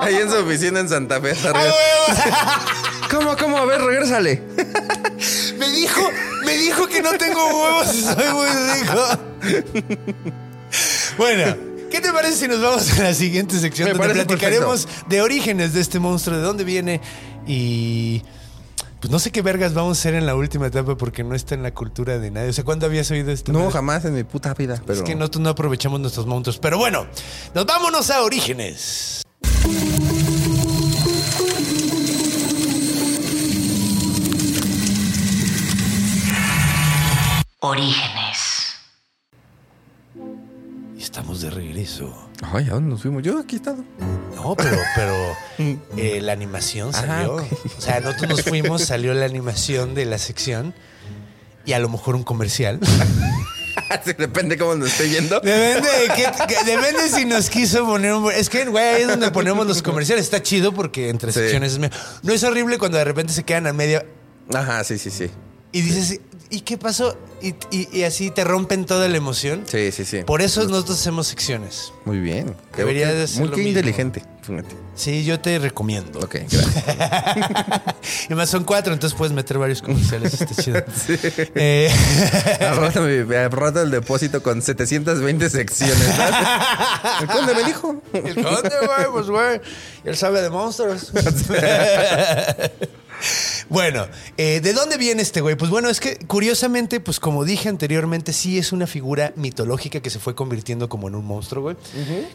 Ahí en su oficina en Santa Fe. hasta ¡A arriba. ¿Cómo, cómo? A ver, regrésale. Me dijo, me dijo que no tengo huevos y soy muy rico. Bueno, ¿qué te parece si nos vamos a la siguiente sección Me donde parece platicaremos de orígenes de este monstruo, de dónde viene y pues no sé qué vergas vamos a hacer en la última etapa porque no está en la cultura de nadie. O sea, ¿cuándo habías oído esto? No, jamás en mi puta vida. Pero... Es que nosotros no aprovechamos nuestros monstruos. Pero bueno, nos vámonos a orígenes. Orígenes. Estamos de regreso. Ay, ¿a dónde nos fuimos? Yo aquí he estado. No, pero, pero eh, la animación salió. Ah. O sea, nosotros nos fuimos, salió la animación de la sección y a lo mejor un comercial. Sí, Depende cómo nos esté yendo. Depende, de qué- que- depende si nos quiso poner un... Es que, güey, ahí es donde ponemos los comerciales. Está chido porque entre Sí. secciones es medio- No es horrible cuando de repente se quedan a medio Ajá, sí, sí, sí. y dices, ¿y qué pasó? Y, y- y así te rompen toda la emoción. Sí, sí, sí. Por eso nosotros hacemos secciones. Muy bien. Debería de ser Muy lo mismo. inteligente. fíjate. Sí, yo te recomiendo. Ok, gracias. y más son cuatro, entonces puedes meter varios comerciales. Está chido. Eh, al rato el depósito con 720 secciones. ¿no? El conde me dijo. el conde, güey, pues güey. Él sabe de monstruos. Bueno, eh, ¿de dónde viene este güey? Pues bueno, es que curiosamente, pues como dije anteriormente, sí es una figura mitológica que se fue convirtiendo como en un monstruo, güey.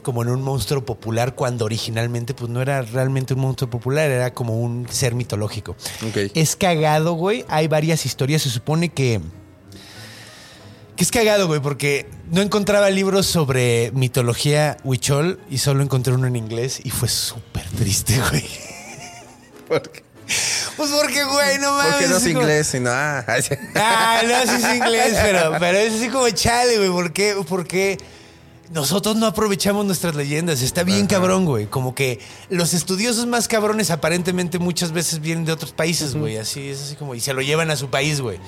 Como en un monstruo popular cuando originalmente pues no era realmente un monstruo popular, era como un ser mitológico. Es cagado, güey. Hay varias historias. Se supone que... Que es cagado, güey, porque no encontraba libros sobre mitología huichol y solo encontré uno en inglés y fue súper triste, güey. ¿Por qué? Pues porque, güey, no mames. Porque no es como- inglés, sino. Ah. Ah, no, sí es inglés, pero, pero es así como chale, güey. ¿Por qué? Porque nosotros no aprovechamos nuestras leyendas. Está bien cabrón, güey. Como que los estudiosos más cabrones aparentemente muchas veces vienen de otros países, güey. Así es así como. Y se lo llevan a su país, güey.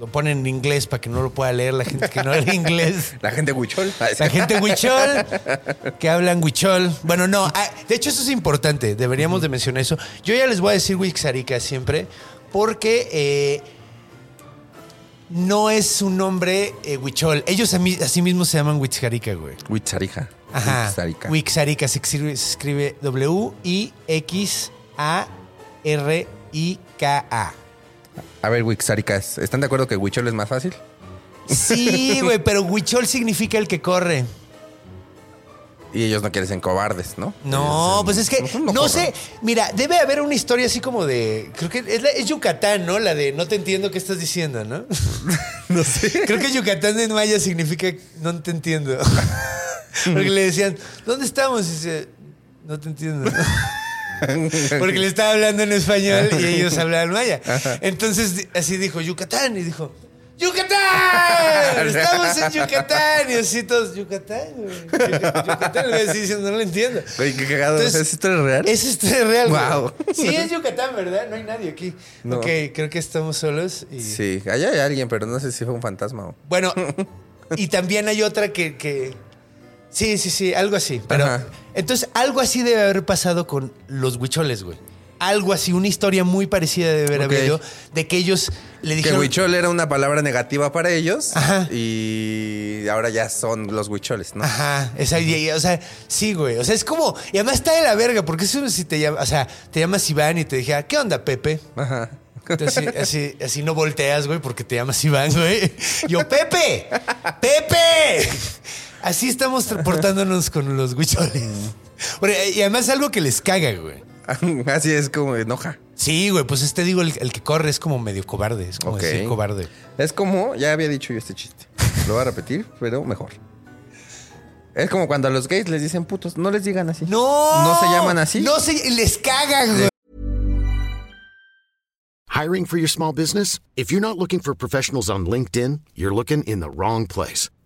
Lo ponen en inglés para que no lo pueda leer la gente que no habla inglés. La gente huichol. Sí. La gente huichol, que hablan huichol. Bueno, no, ah, de hecho eso es importante, deberíamos de mencionar eso. Yo ya les voy a decir Wixarica siempre, porque eh, no es un nombre eh, huichol. Ellos a mí, así mismo se llaman Wixarica, güey. Huitzarija. Ajá. Wixárika. Wixárika se escribe, se escribe W-I-X-A-R-I-K-A. A ver, Wixárika, ¿están de acuerdo que Huichol es más fácil? Sí, güey, pero huichol significa el que corre. Y ellos no quieren ser cobardes, ¿no? No, pues es que no sé. Mira, debe haber una historia así como de. Creo que es, la- es Yucatán, ¿no? La de no te entiendo qué estás diciendo, ¿no? No sé. Creo que Yucatán en maya significa no te entiendo. Porque le decían, ¿dónde estamos? Y dice, no te entiendo. Porque le estaba hablando en español y ellos hablaban maya. Entonces así dijo, Yucatán. Y dijo, ¡Yucatán! Estamos en Yucatán. Y así todos, Yucatán, güey. Yuca- Yucatán. Le diciendo, no lo entiendo. Oye, qué cagado. Entonces, ¿Es historia real? Esa historia es real. güey. Guau. Sí, es Yucatán, ¿verdad? No hay nadie aquí. No. Ok, creo que estamos solos. Y... Sí, allá hay alguien, pero no sé si fue un fantasma o... Bueno, y también hay otra que, que- Sí, sí, sí, algo así. Pero. Ajá. Entonces, algo así debe haber pasado con los huicholes, güey. Algo así, una historia muy parecida debe haber habido de que ellos le Que dijeron. huichol era una palabra negativa para ellos. Ajá. Y ahora ya son los huicholes, ¿no? Ajá, esa idea, o sea, sí, güey. O sea, es como. Y además está de la verga, porque eso si te llamas, o sea, te llamas Iván y te dije, ¿qué onda, Pepe? Ajá. Entonces, así, así, así no volteas, güey, porque te llamas Iván, güey. Yo, Pepe, Pepe. Así estamos portándonos con los huicholes. Y además algo que les caga, güey. Así es como enoja. Sí, güey, pues este digo, el, el que corre es como medio cobarde, es como Ok. decir cobarde. Es como, ya había dicho yo este chiste. Lo voy a repetir, pero mejor. Es como cuando a los gays les dicen putos. No les digan así. No. ¿No se llaman así? No se, les caga, güey. Hiring for your small business? If you're not looking for professionals on LinkedIn, you're looking in the wrong place.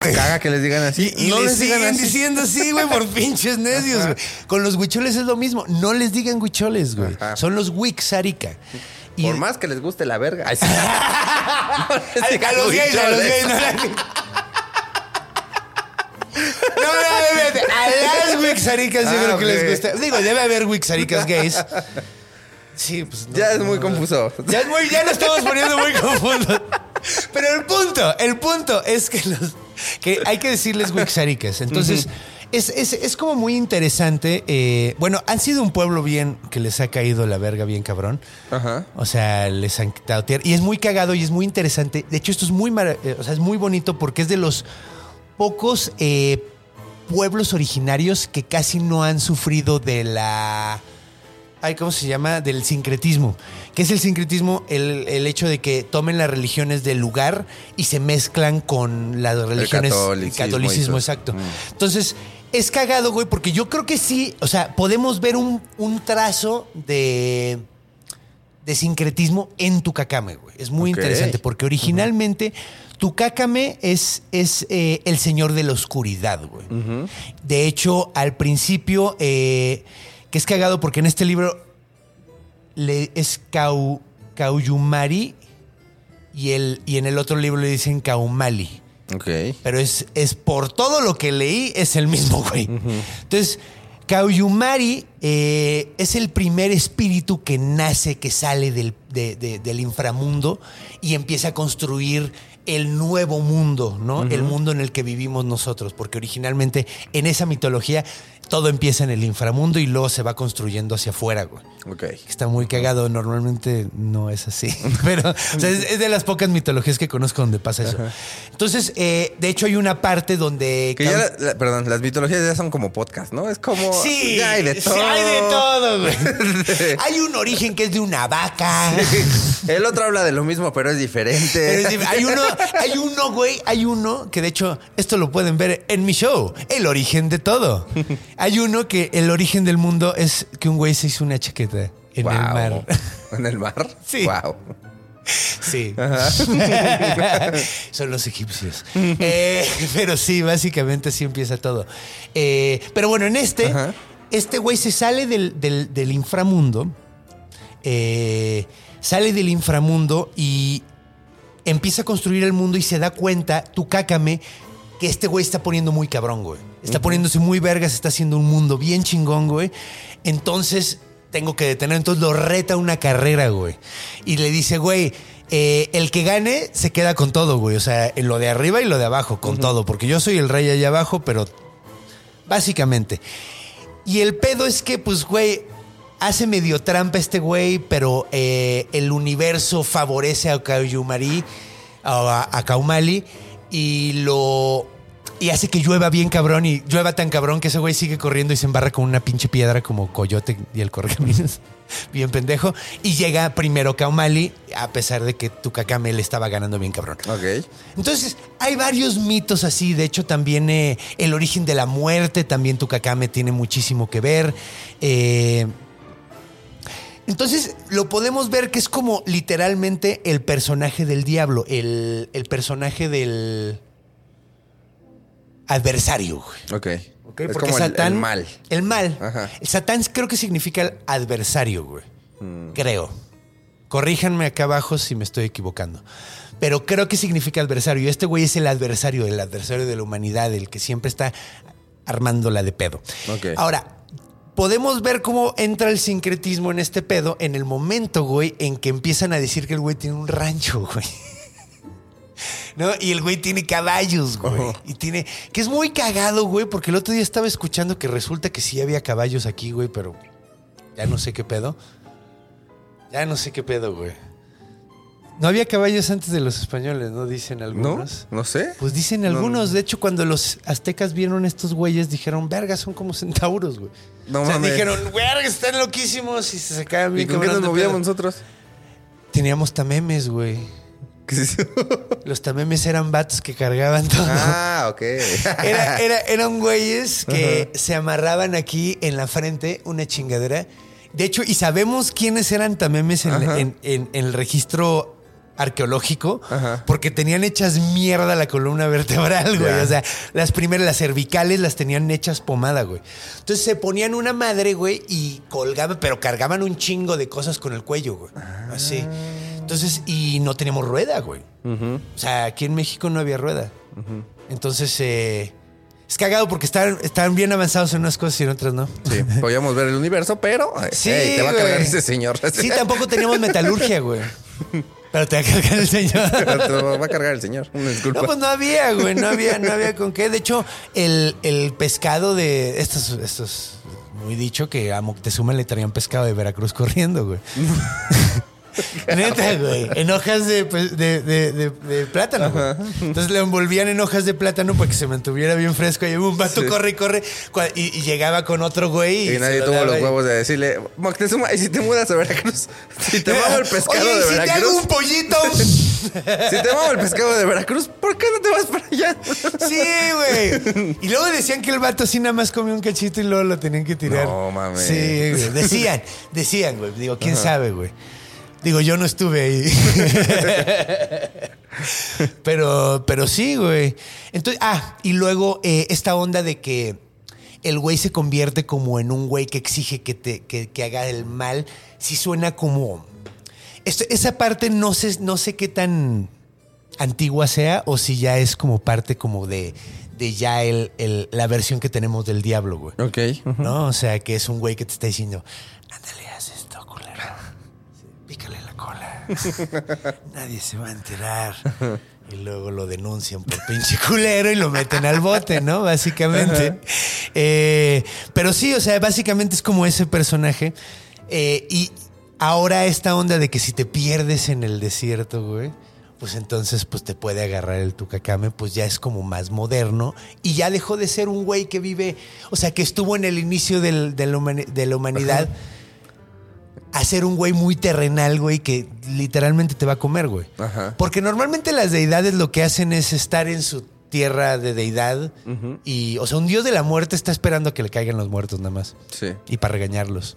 Caga que les digan así. Y, y no les les digan siguen así. diciendo así, güey, por pinches necios, güey. Con los huicholes es lo mismo. No les digan huicholes, güey. Ajá. Son los wixárica. Y Por más que les guste la verga. Ay, sí. a los gays, a los gays, no la- No, no. A las wixáricas yo Ah, creo que les gusta. Digo, debe haber wixáricas gays. Sí, pues no, Ya es muy confuso. Ya, es muy, ya nos estamos poniendo muy confusos. Pero el punto, el punto es que, los, que hay que decirles wixáricas. Entonces, es, es- es como muy interesante. eh, bueno, han sido un pueblo bien que les ha caído la verga bien cabrón. Ajá. O sea, les han quitado tierra. Y es muy cagado y es muy interesante. De hecho, esto es muy, eh, o sea, es muy bonito porque es de los pocos eh, pueblos originarios que casi no han sufrido de la... Ay, ¿cómo se llama? Del sincretismo. ¿Qué es el sincretismo? El, el hecho de que tomen las religiones del lugar y se mezclan con las religiones. catolicismo y catolicismo, todo. exacto. Mm. Entonces, es cagado, güey, porque yo creo que sí, o sea, podemos ver un, un trazo de, de sincretismo en Tucacame, güey. Es muy interesante porque originalmente Tucacame es, es eh, el señor de la oscuridad, güey. De hecho, al principio, eh, que es cagado porque en este libro le, es Cau, Cauyumari y, el, y en el otro libro le dicen Caumali. Ok. Pero es, es por todo lo que leí, es el mismo, güey. Entonces, Kauyumari eh, es el primer espíritu que nace, que sale del, de- de- del inframundo y empieza a construir el nuevo mundo, ¿no? El mundo en el que vivimos nosotros, porque originalmente en esa mitología todo empieza en el inframundo y luego se va construyendo hacia afuera, güey. Ok. Está muy cagado, normalmente no es así. Pero o sea, es, es de las pocas mitologías que conozco donde pasa eso. Entonces, eh, de hecho, hay una parte donde. Que ya, la- la- perdón, las mitologías ya son como podcast, ¿no? Es como. Sí, Ya hay de sí, todo. hay de todo, güey. hay un origen que es de una vaca. El otro habla de lo mismo, pero es diferente. Pero es dif- hay uno, hay uno, güey, hay uno que de hecho esto lo pueden ver en mi show, El origen de todo. Hay uno que el origen del mundo es que un güey se hizo una chaqueta en el mar. ¿En el mar? Sí. Wow. Sí. Son los egipcios. Eh, pero sí, básicamente así empieza todo. Eh, pero bueno, en este, Ajá. este güey se sale del, del- del inframundo, eh, sale del inframundo y empieza a construir el mundo y se da cuenta, tu cácame, que este güey está poniendo muy cabrón, güey. Está poniéndose muy vergas, está haciendo un mundo bien chingón, güey. Entonces tengo que detener. Entonces lo reta una carrera, güey. Y le dice, güey, eh, el que gane se queda con todo, güey. O sea, en lo de arriba y lo de abajo, con todo. Porque yo soy el rey allá abajo, pero básicamente. Y el pedo es que, pues, güey, hace medio trampa este güey, pero eh, el universo favorece a Kauyumari, a, a Kaumali, y lo. Y hace que llueva bien cabrón y llueva tan cabrón que ese güey sigue corriendo y se embarra con una pinche piedra como coyote y el correcaminos. Bien pendejo. Y llega primero Kaumali, a pesar de que Tukakame le estaba ganando bien cabrón. Ok. Entonces, hay varios mitos así. De hecho, también eh, el origen de la muerte, también Tukakame tiene muchísimo que ver. Eh, entonces, lo podemos ver que es como literalmente el personaje del diablo, el, el personaje del adversario. güey. Ok. ¿ok? Es Porque como el- Satán. el, mal. El mal. Ajá. El Satán creo que significa el adversario, güey. Mm. Creo. Corríjanme acá abajo si me estoy equivocando. Pero creo que significa adversario. Y este güey es el adversario, el adversario de la humanidad, el que siempre está armándola de pedo. Ok. Ahora, podemos ver cómo entra el sincretismo en este pedo en el momento, güey, en que empiezan a decir que el güey tiene un rancho, güey. ¿No? Y el güey tiene caballos, güey. Y tiene. Que es muy cagado, güey, porque el otro día estaba escuchando que resulta que sí había caballos aquí, güey, pero ya no sé qué pedo. Ya no sé qué pedo, güey. No había caballos antes de los españoles, ¿no? Dicen ¿No? algunos. No sé. Pues dicen No, algunos. De hecho, cuando los aztecas vieron estos güeyes, dijeron, verga, son como centauros, güey. No o sea, mames. dijeron, verga, están loquísimos y se sacaban ¿Y bien con qué nos movíamos nosotros? Teníamos tamemes, güey. ¿Qué es eso? Los tamemes eran vatos que cargaban todo. ah, ok. Era- era- eran güeyes que se amarraban aquí en la frente una chingadera. De hecho, y sabemos quiénes eran tamemes en, Ajá. en- en- en el registro arqueológico, Ajá. porque tenían hechas mierda la columna vertebral, güey. O sea, las primeras, las cervicales, las tenían hechas pomada, güey. Entonces se ponían una madre, güey, y colgaban, pero cargaban un chingo de cosas con el cuello, güey. Así. Entonces, y no teníamos rueda, güey. O sea, aquí en México no había rueda. Entonces, eh, es cagado porque estaban, estaban bien avanzados en unas cosas y en otras no. Sí, podíamos ver el universo, pero eh, Sí, hey, te va a cargar ese señor. Sí, tampoco teníamos metalurgia, güey. Pero te va a cargar el señor. te va a cargar el señor. Disculpa. No, pues no había, güey, no había, no había con qué. De hecho, el, el pescado de estos, estos, muy dicho que a Moctezuma le traían pescado de Veracruz corriendo, güey. Neta, güey. En hojas de, pues, de, de- de- de plátano. güey. Entonces le envolvían en hojas de plátano para que se mantuviera bien fresco. Y un vato corre y corre. Y, y llegaba con otro güey. Y, Y nadie lo tuvo los huevos de decirle, Moctezuma, ¿y si te mudas a Veracruz? Si te mamo el pescado Oye, ¿y de si te hago Veracruz. un pollito. Si te mamo el pescado de Veracruz, ¿por qué no te vas para allá? Sí, güey. Y luego decían que el vato así nada más comió un cachito y luego lo tenían que tirar. No, mames. Sí, güey. Decían, decían, güey. Digo, quién sabe, güey. Digo, yo no estuve ahí. pero, pero sí, güey. Entonces, ah, y luego eh, esta onda de que el güey se convierte como en un güey que exige que, te, que, que haga el mal, sí suena como... Esto- esa parte no sé, no sé qué tan antigua sea o si ya es como parte como de, de ya el, el- la versión que tenemos del diablo, güey. Ok. ¿No? O sea, que es un güey que te está diciendo, ándale, haz esto, culero. Sí, Pícale la cola. Nadie se va a enterar. Y luego lo denuncian por pinche culero y lo meten al bote, ¿no? Básicamente. Eh, pero sí, o sea, básicamente es como ese personaje. Eh, y ahora esta onda de que si te pierdes en el desierto, güey, pues entonces pues te puede agarrar el tucacame, pues ya es como más moderno y ya dejó de ser un güey que vive, o sea, que estuvo en el inicio del- de, la humani- de la humanidad. A ser un güey muy terrenal, güey, que literalmente te va a comer, güey. Ajá. Porque normalmente las deidades lo que hacen es estar en su tierra de deidad. Y, o sea, un dios de la muerte está esperando a que le caigan los muertos nada más. Sí. Y para regañarlos.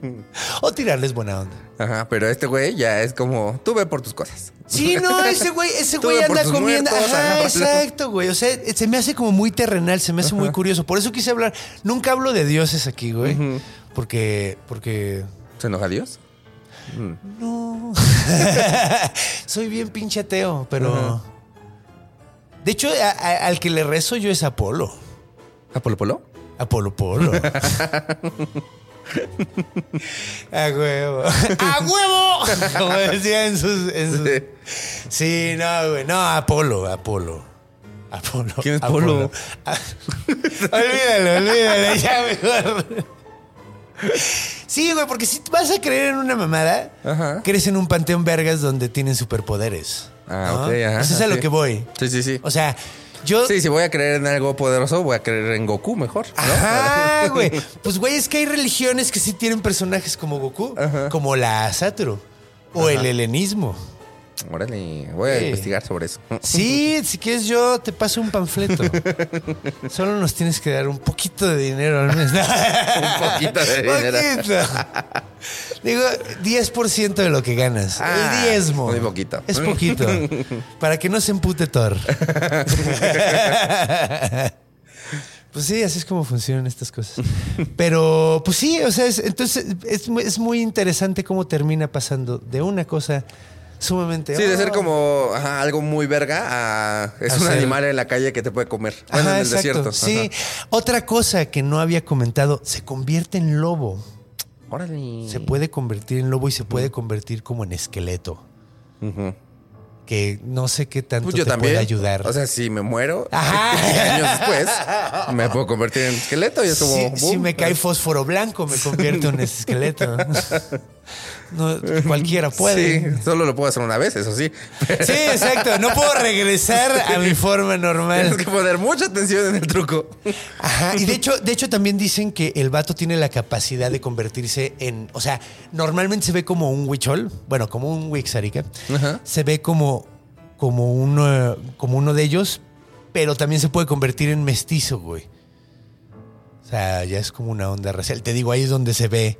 o tirarles buena onda. Ajá, pero este güey ya es como, tú ve por tus cosas. Sí, no, ese güey, ese güey anda comiendo. muertos, Ajá, exacto, güey. O sea, se me hace como muy terrenal, se me hace muy curioso. Por eso quise hablar. Nunca hablo de dioses aquí, güey. Porque, porque. ¿Se enoja Dios? No. Soy bien pinche ateo, pero. De hecho, a- a- al que le rezo yo es Apolo. ¿Apolo Polo? Apolo Polo. A huevo. ¡A huevo! Como decía en sus. en sus- Sí. Sí, no, güey. No, Apolo, Apolo. Apolo. ¿Quién es Apolo? Ah, olvídalo, olvídalo, ya mejor. Sí, güey, porque si vas a creer en una mamada, Ajá. crees en un panteón vergas donde tienen superpoderes. Ah, ¿no? ok, ajá. Eso es a lo que voy. Sí, sí, sí. O sea, yo. Sí, si voy a creer en algo poderoso, voy a creer en Goku mejor. ¿no? Ajá, güey. Pues, güey, es que hay religiones que sí tienen personajes como Goku, como la Satoru o el helenismo. Órale, voy a Sí. investigar sobre eso. Sí, si quieres yo te paso un panfleto. Solo nos tienes que dar un poquito de dinero al mes. Un poquito de dinero. Poquito. Digo, 10% de lo que ganas. Ah, el diezmo. muy poquito. Es poquito. Para que no se empute Thor. Pues sí, así es como funcionan estas cosas. Pero, pues sí, o sea, es- entonces es, es muy interesante cómo termina pasando de una cosa sumamente... Sí, de ser oh, como ajá, algo muy verga a... Es A un ser- animal en la calle que te puede comer. Bueno, Ajá, en el exacto. desierto. Sí. Otra cosa que no había comentado, se convierte en lobo. Órale. Se puede convertir en lobo y se puede convertir como en esqueleto. Que no sé qué tanto Pues yo te también. puede ayudar. O sea, si me muero Ajá. años después, me puedo convertir en esqueleto y es como. si, me cae fósforo blanco, me convierto en esqueleto. No, cualquiera puede. Sí, solo lo puedo hacer una vez, eso sí. Sí, exacto. No puedo regresar a mi forma normal. Tienes que poner mucha atención en el truco. Ajá, y de hecho, de hecho también dicen que el vato tiene la capacidad de convertirse en, o sea, normalmente se ve como un huichol, bueno, como un wixarica, Ajá. se ve como, como, uno, como uno de ellos, pero también se puede convertir en mestizo, güey. O sea, ya es como una onda racial. Te digo, ahí es donde se ve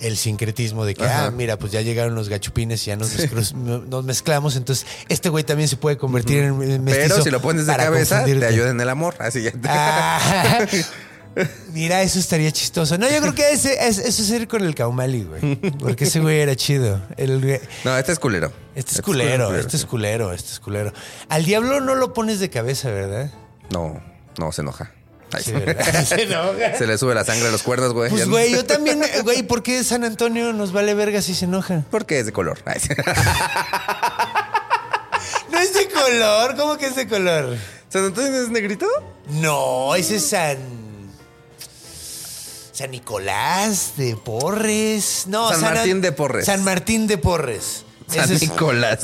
el sincretismo de que, Ajá. ah, mira, pues ya llegaron los gachupines y ya nos, mezclamos, nos mezclamos, entonces este güey también se puede convertir en mestizo. Pero si lo pones de cabeza, te ayuda en el amor. Así ya. Ah, mira, eso estaría chistoso. No, yo creo que ese, es- eso es ir con el Kaumali, güey. Porque ese güey era chido. El güey- No, este es culero. este es culero, este es culero, este es culero. Al diablo no lo pones de cabeza, ¿verdad? No, no, se enoja. Se le sube la sangre a los cuernos, güey. Pues, güey, yo también, güey, ¿por qué San Antonio nos vale verga si se enoja? Porque es de color. Ay, sí. No es de color, ¿cómo que es de color? ¿San Antonio es negrito? No, ese es San. San Nicolás de Porres. No, San An- Martín de Porres. San Martín de Porres. San es- Nicolás.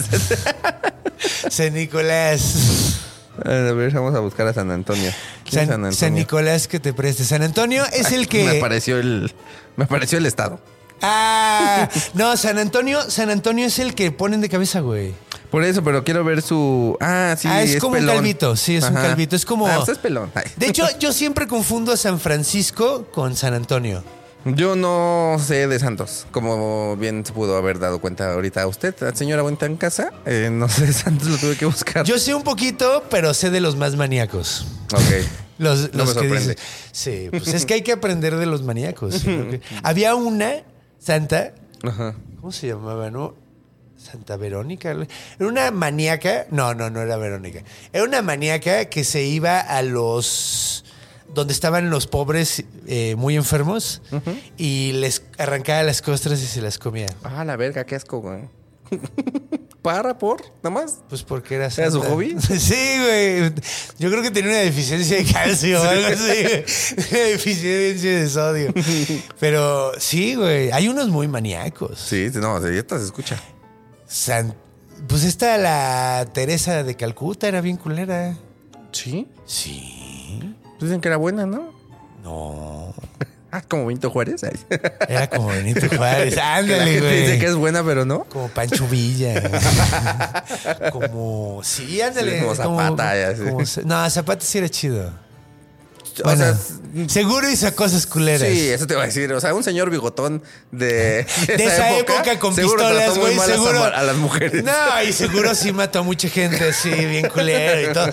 San Nicolás. A ver, vamos a buscar a San Antonio. ¿Quién es San, San Nicolás que te preste. San Antonio es el que. Me apareció el. Me apareció el estado. Ah, no, San Antonio, San Antonio es el que ponen de cabeza, güey. Por eso, pero quiero ver su. Ah, sí, ah, es, como pelón. un calvito, sí, es un calvito. Es como. Ah, pues es pelón. Ay. De hecho, yo siempre confundo a San Francisco con San Antonio. Yo no sé de santos. Como bien se pudo haber dado cuenta ahorita usted, señora Buenta en casa. eh, no sé de santos, lo tuve que buscar. Yo sé un poquito, pero sé de los más maníacos. Ok. Los, No los me que dicen. Sí, pues es que hay que aprender de los maníacos. sí, Había una santa, Ajá. ¿cómo se llamaba? ¿No? Santa Verónica. Era una maníaca. No, no, no era Verónica. Era una maníaca que se iba a los. Donde estaban los pobres eh, muy enfermos y les arrancaba las costras y se las comía. Ah, la verga, qué asco, güey. Para por, nada más. Pues porque era ¿Era su hobby? Sí, güey. Yo creo que tenía una deficiencia de calcio o algo así. Una deficiencia de sodio. Pero sí, güey. Hay unos muy maníacos. Sí, no, de esta se escucha. San- Pues esta, la Teresa de Calcuta, era bien culera. Sí. Sí. Dicen que era buena, ¿no? No. Ah, como Benito Juárez. Ay. Era como Benito Juárez. Ándale, dice que güey. es buena, pero no. Como Pancho Villa. como. Sí, ándale. Sí, como Zapata, ya, sí. como- no, Zapata sí era chido. O sea, seguro hizo cosas culeras. sí, eso te voy a decir. O sea, un señor bigotón de, De esa época, con seguro pistolas, güey, seguro. A, las mujeres. No, y seguro sí mató a mucha gente, sí, bien culero y todo.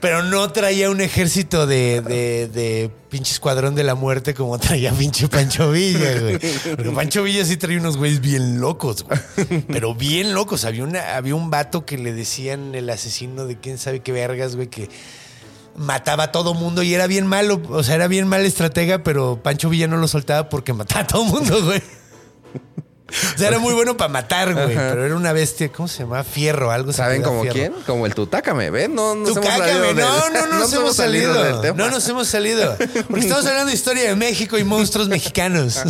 Pero no traía un ejército de, de, de pinche escuadrón de la muerte como traía pinche Pancho Villa, güey. Porque Pancho Villa sí traía unos güeyes bien locos, güey. Pero bien locos. Había, una, había un vato que le decían el asesino de quién sabe qué vergas, güey, que mataba a todo mundo y era bien malo, o sea, era bien mal estratega, pero Pancho Villa no lo soltaba porque mataba a todo mundo, güey. O sea, era muy bueno para matar, güey, pero era una bestia, ¿cómo se llama? Fierro, algo ¿Saben como Fierro. quién? Como el Tutácame, ¿ven? No nos hemos salido del- no, no, no nos hemos salido. del tema. No nos hemos salido. Porque estamos hablando de historia de México y monstruos mexicanos.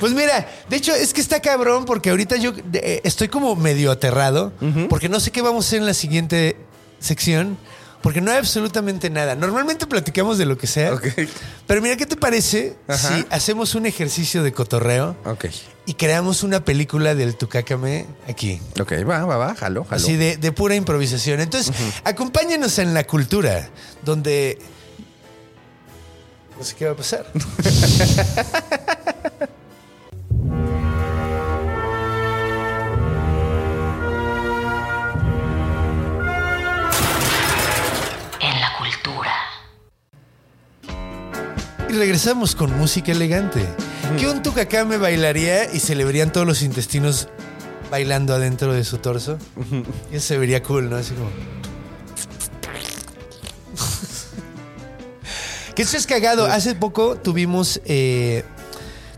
Pues mira, de hecho es que está cabrón porque ahorita yo eh, estoy como medio aterrado porque no sé qué vamos a hacer en la siguiente sección porque no hay absolutamente nada. Normalmente platicamos de lo que sea. Ok. Pero mira, ¿qué te parece Ajá. si hacemos un ejercicio de cotorreo Ok. y creamos una película del Tucácame aquí? Ok, va, va, va, jalo, jalo. Así de, de pura improvisación. Entonces, acompáñenos en la cultura, donde. No sé qué va a pasar. Y regresamos con música elegante. Que un tucacame bailaría y se le verían todos los intestinos bailando adentro de su torso. Y eso se vería cool, ¿no? Así como. que eso es cagado. Hace poco tuvimos. eh,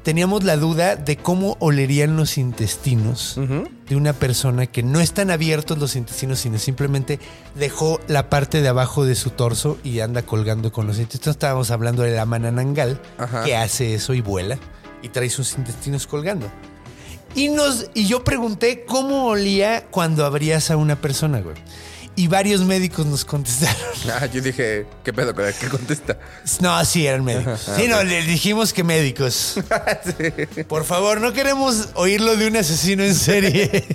teníamos la duda de cómo olerían los intestinos de una persona que no están abiertos los intestinos, sino simplemente dejó la parte de abajo de su torso y anda colgando con los intestinos. Estábamos hablando de la mananangal, Ajá. que hace eso y vuela y trae sus intestinos colgando. Y, nos, y yo pregunté cómo olía cuando abrías a una persona, güey. Y varios médicos nos contestaron. Ah, yo dije, ¿qué pedo con el que contesta? No, sí, eran médicos. Sí, no, le dijimos que médicos. Por favor, no queremos oírlo de un asesino en serie.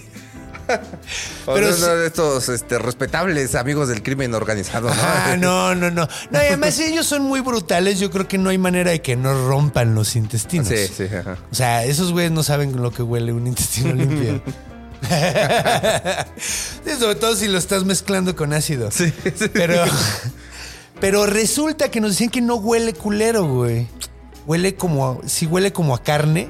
Pero no, sí- no, de estos este, respetables amigos del crimen organizado, ¿no? Ah, no, no, no. No, y además ellos son muy brutales. Yo creo que no hay manera de que no rompan los intestinos. Sí, sí, ajá. O sea, esos güeyes no saben lo que huele un intestino limpio. Sobre todo si lo estás mezclando con ácido. Sí, sí. Pero, pero resulta que nos decían que no huele culero, güey. Huele como, a- sí huele como a carne,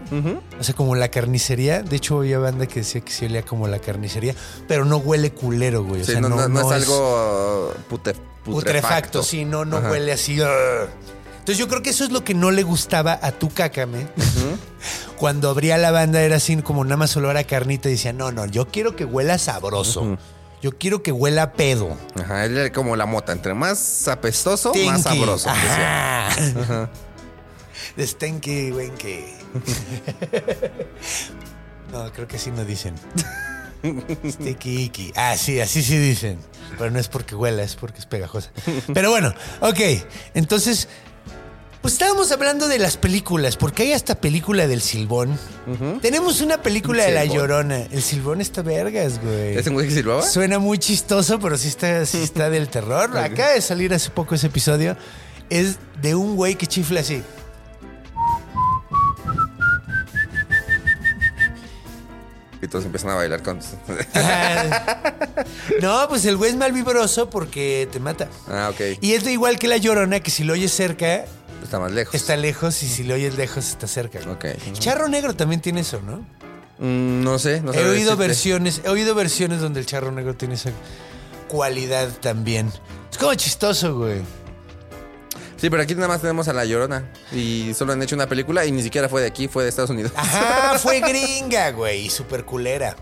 o sea, como la carnicería. De hecho, había banda que decía que sí olía como la carnicería, pero no huele culero, güey. O Sí, sea, no, no- no es algo uh, pute- putrefacto, putrefacto. sí, no, no Ajá. huele así. Entonces yo creo que eso es lo que no le gustaba a tu cácame. Cuando abría la banda era así como nada más olor a carnita y decía, no, no, yo quiero que huela sabroso. Yo quiero que huela a pedo. Ajá, él era como la mota. Entre más apestoso, más sabroso. Ajá. De stinky, winky. no, creo que así no dicen. Sticky icky. Ah, sí, así sí dicen. Pero no es porque huela, es porque es pegajosa. Pero bueno, ok. Entonces, pues estábamos hablando de las películas, porque hay hasta película del Silbón. Tenemos una película de La. Llorona. El Silbón está vergas, güey. ¿Es un güey que silbaba? Suena muy chistoso, pero sí está, sí está del terror. Acaba de salir hace poco ese episodio. Es de un güey que chifla así. Y todos empiezan a bailar con... No, pues el güey es malvibroso porque te mata. ah, ok. Y es de igual que la llorona, que si lo oyes cerca, Está más lejos. está lejos, y si lo oyes lejos, está cerca. Ok. Charro negro también tiene eso, ¿no? Mm, no sé, no he oído versiones, he oído versiones donde el charro negro tiene esa cualidad también. Es como chistoso, güey. Sí, pero aquí nada más tenemos a La Llorona. Y solo han hecho una película y ni siquiera fue de aquí, fue de Estados Unidos. Ajá, fue gringa, güey, y super culera.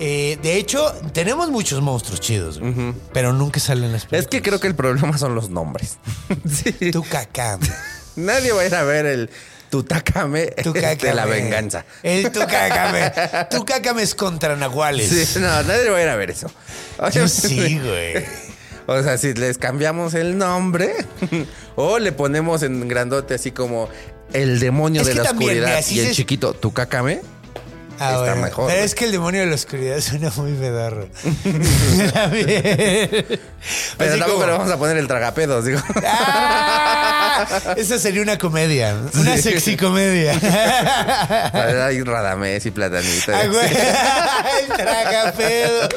Eh, de hecho, tenemos muchos monstruos chidos, güey, pero nunca salen las películas. Es que creo que el problema son los nombres. sí. Tu cacam. Nadie va a ir a ver el Tutácame Tu de la venganza. El tu cacame. Tu cacame es contra nahuales. Sí, no, nadie va a ir a ver eso. Yo sí, güey. O sea, si les cambiamos el nombre, O le ponemos en grandote así como el demonio Es de la oscuridad y el se- chiquito, tu cácame. Ah, Está bueno. mejor, Pero güey. es que el demonio de la oscuridad suena muy. También. Pero Así tampoco como- le vamos a poner el tragapedos, digo. ¡Ah! Esa sería una comedia. Una Sí. sexy comedia. Hay Radamés y Platanita. Ah, güey. El tragapedos.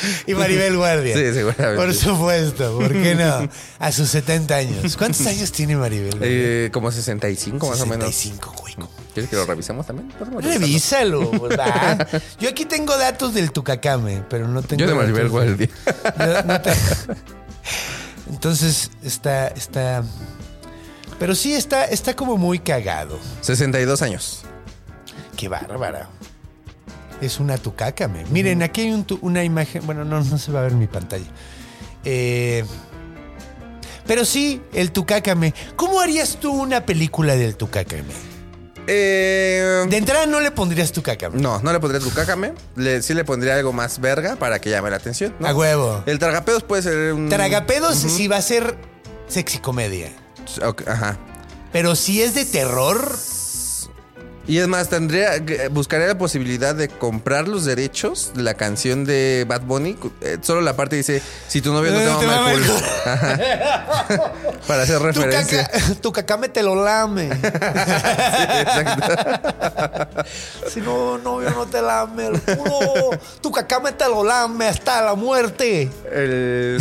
Y Maribel Guardia. Sí, seguramente. Por supuesto, ¿por qué no? A sus 70 años. ¿Cuántos años tiene Maribel? Guardia? Eh, como 65 más o menos. 65, güey. ¿Quieres que lo revisemos también? Revísalo, va. Yo aquí tengo datos del Tucacame, pero no tengo. Yo de Maribel Guardia. Yo no te- Entonces está, está. Pero sí está, está como muy cagado. 62 años. Qué bárbara. Es una tucácame. Miren, aquí hay un una imagen. Bueno, no, no se va a ver en mi pantalla. Eh, pero sí, el tucácame. ¿Cómo harías tú una película del tucácame? Eh, De entrada no le pondrías tucácame. No, no le pondría tu cácame. Le, sí le pondría algo más verga para que llame la atención. ¿no? A huevo. El tragapedos puede ser un. Tragapedos sí va a ser sexy comedia. Ajá. Pero si es de terror, Y es más, tendría, que- buscaría la posibilidad de comprar los derechos de la canción de Bad Bunny. eh, solo la parte dice, si tu novio no te Eh, el el culo. Para hacer tu, referencia. caca, tu cacame te lo lame. Exacto. si no, novio no te lame el culo. Tu cacame te lo lame hasta la muerte. El-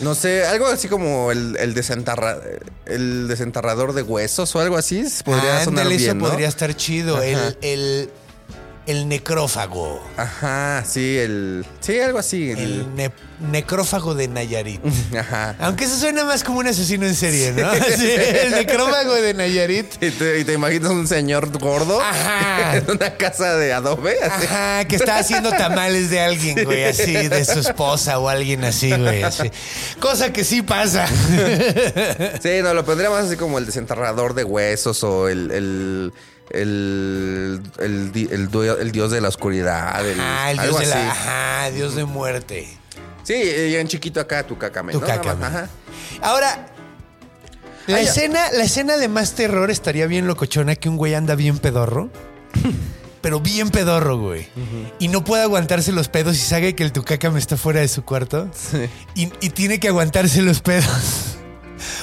no sé, algo así como el, el, desenterra- el desenterrador de huesos o algo así. Podría sonar Ándale, bien, eso ¿no? podría estar chido. Ajá. El, el, el necrófago. Ajá, sí, el. Sí, algo así. el- El ne- necrófago de Nayarit. Ajá. Aunque eso suena más como un asesino en serie, ¿no? Sí, el necrófago de Nayarit. Y te, y te imaginas un señor gordo Ajá. en una casa de adobe. Así. Ajá, que está haciendo tamales de alguien, güey, así, de su esposa o alguien así, güey, así. Cosa que sí pasa. Sí, no, lo pondría más así como el desenterrador de huesos o el. el el, el, el dios de la oscuridad. el- Ajá, el algo dios de así. la. Ajá, dios de muerte. Sí, y en chiquito acá tu cacame. Tu. Ahora, la Ah, ya. escena, la escena de más terror estaría bien locochona que un güey anda bien pedorro. Pero bien pedorro, güey. Y no puede aguantarse los pedos y sabe que el tucácame está fuera de su cuarto. Y, y tiene que aguantarse los pedos.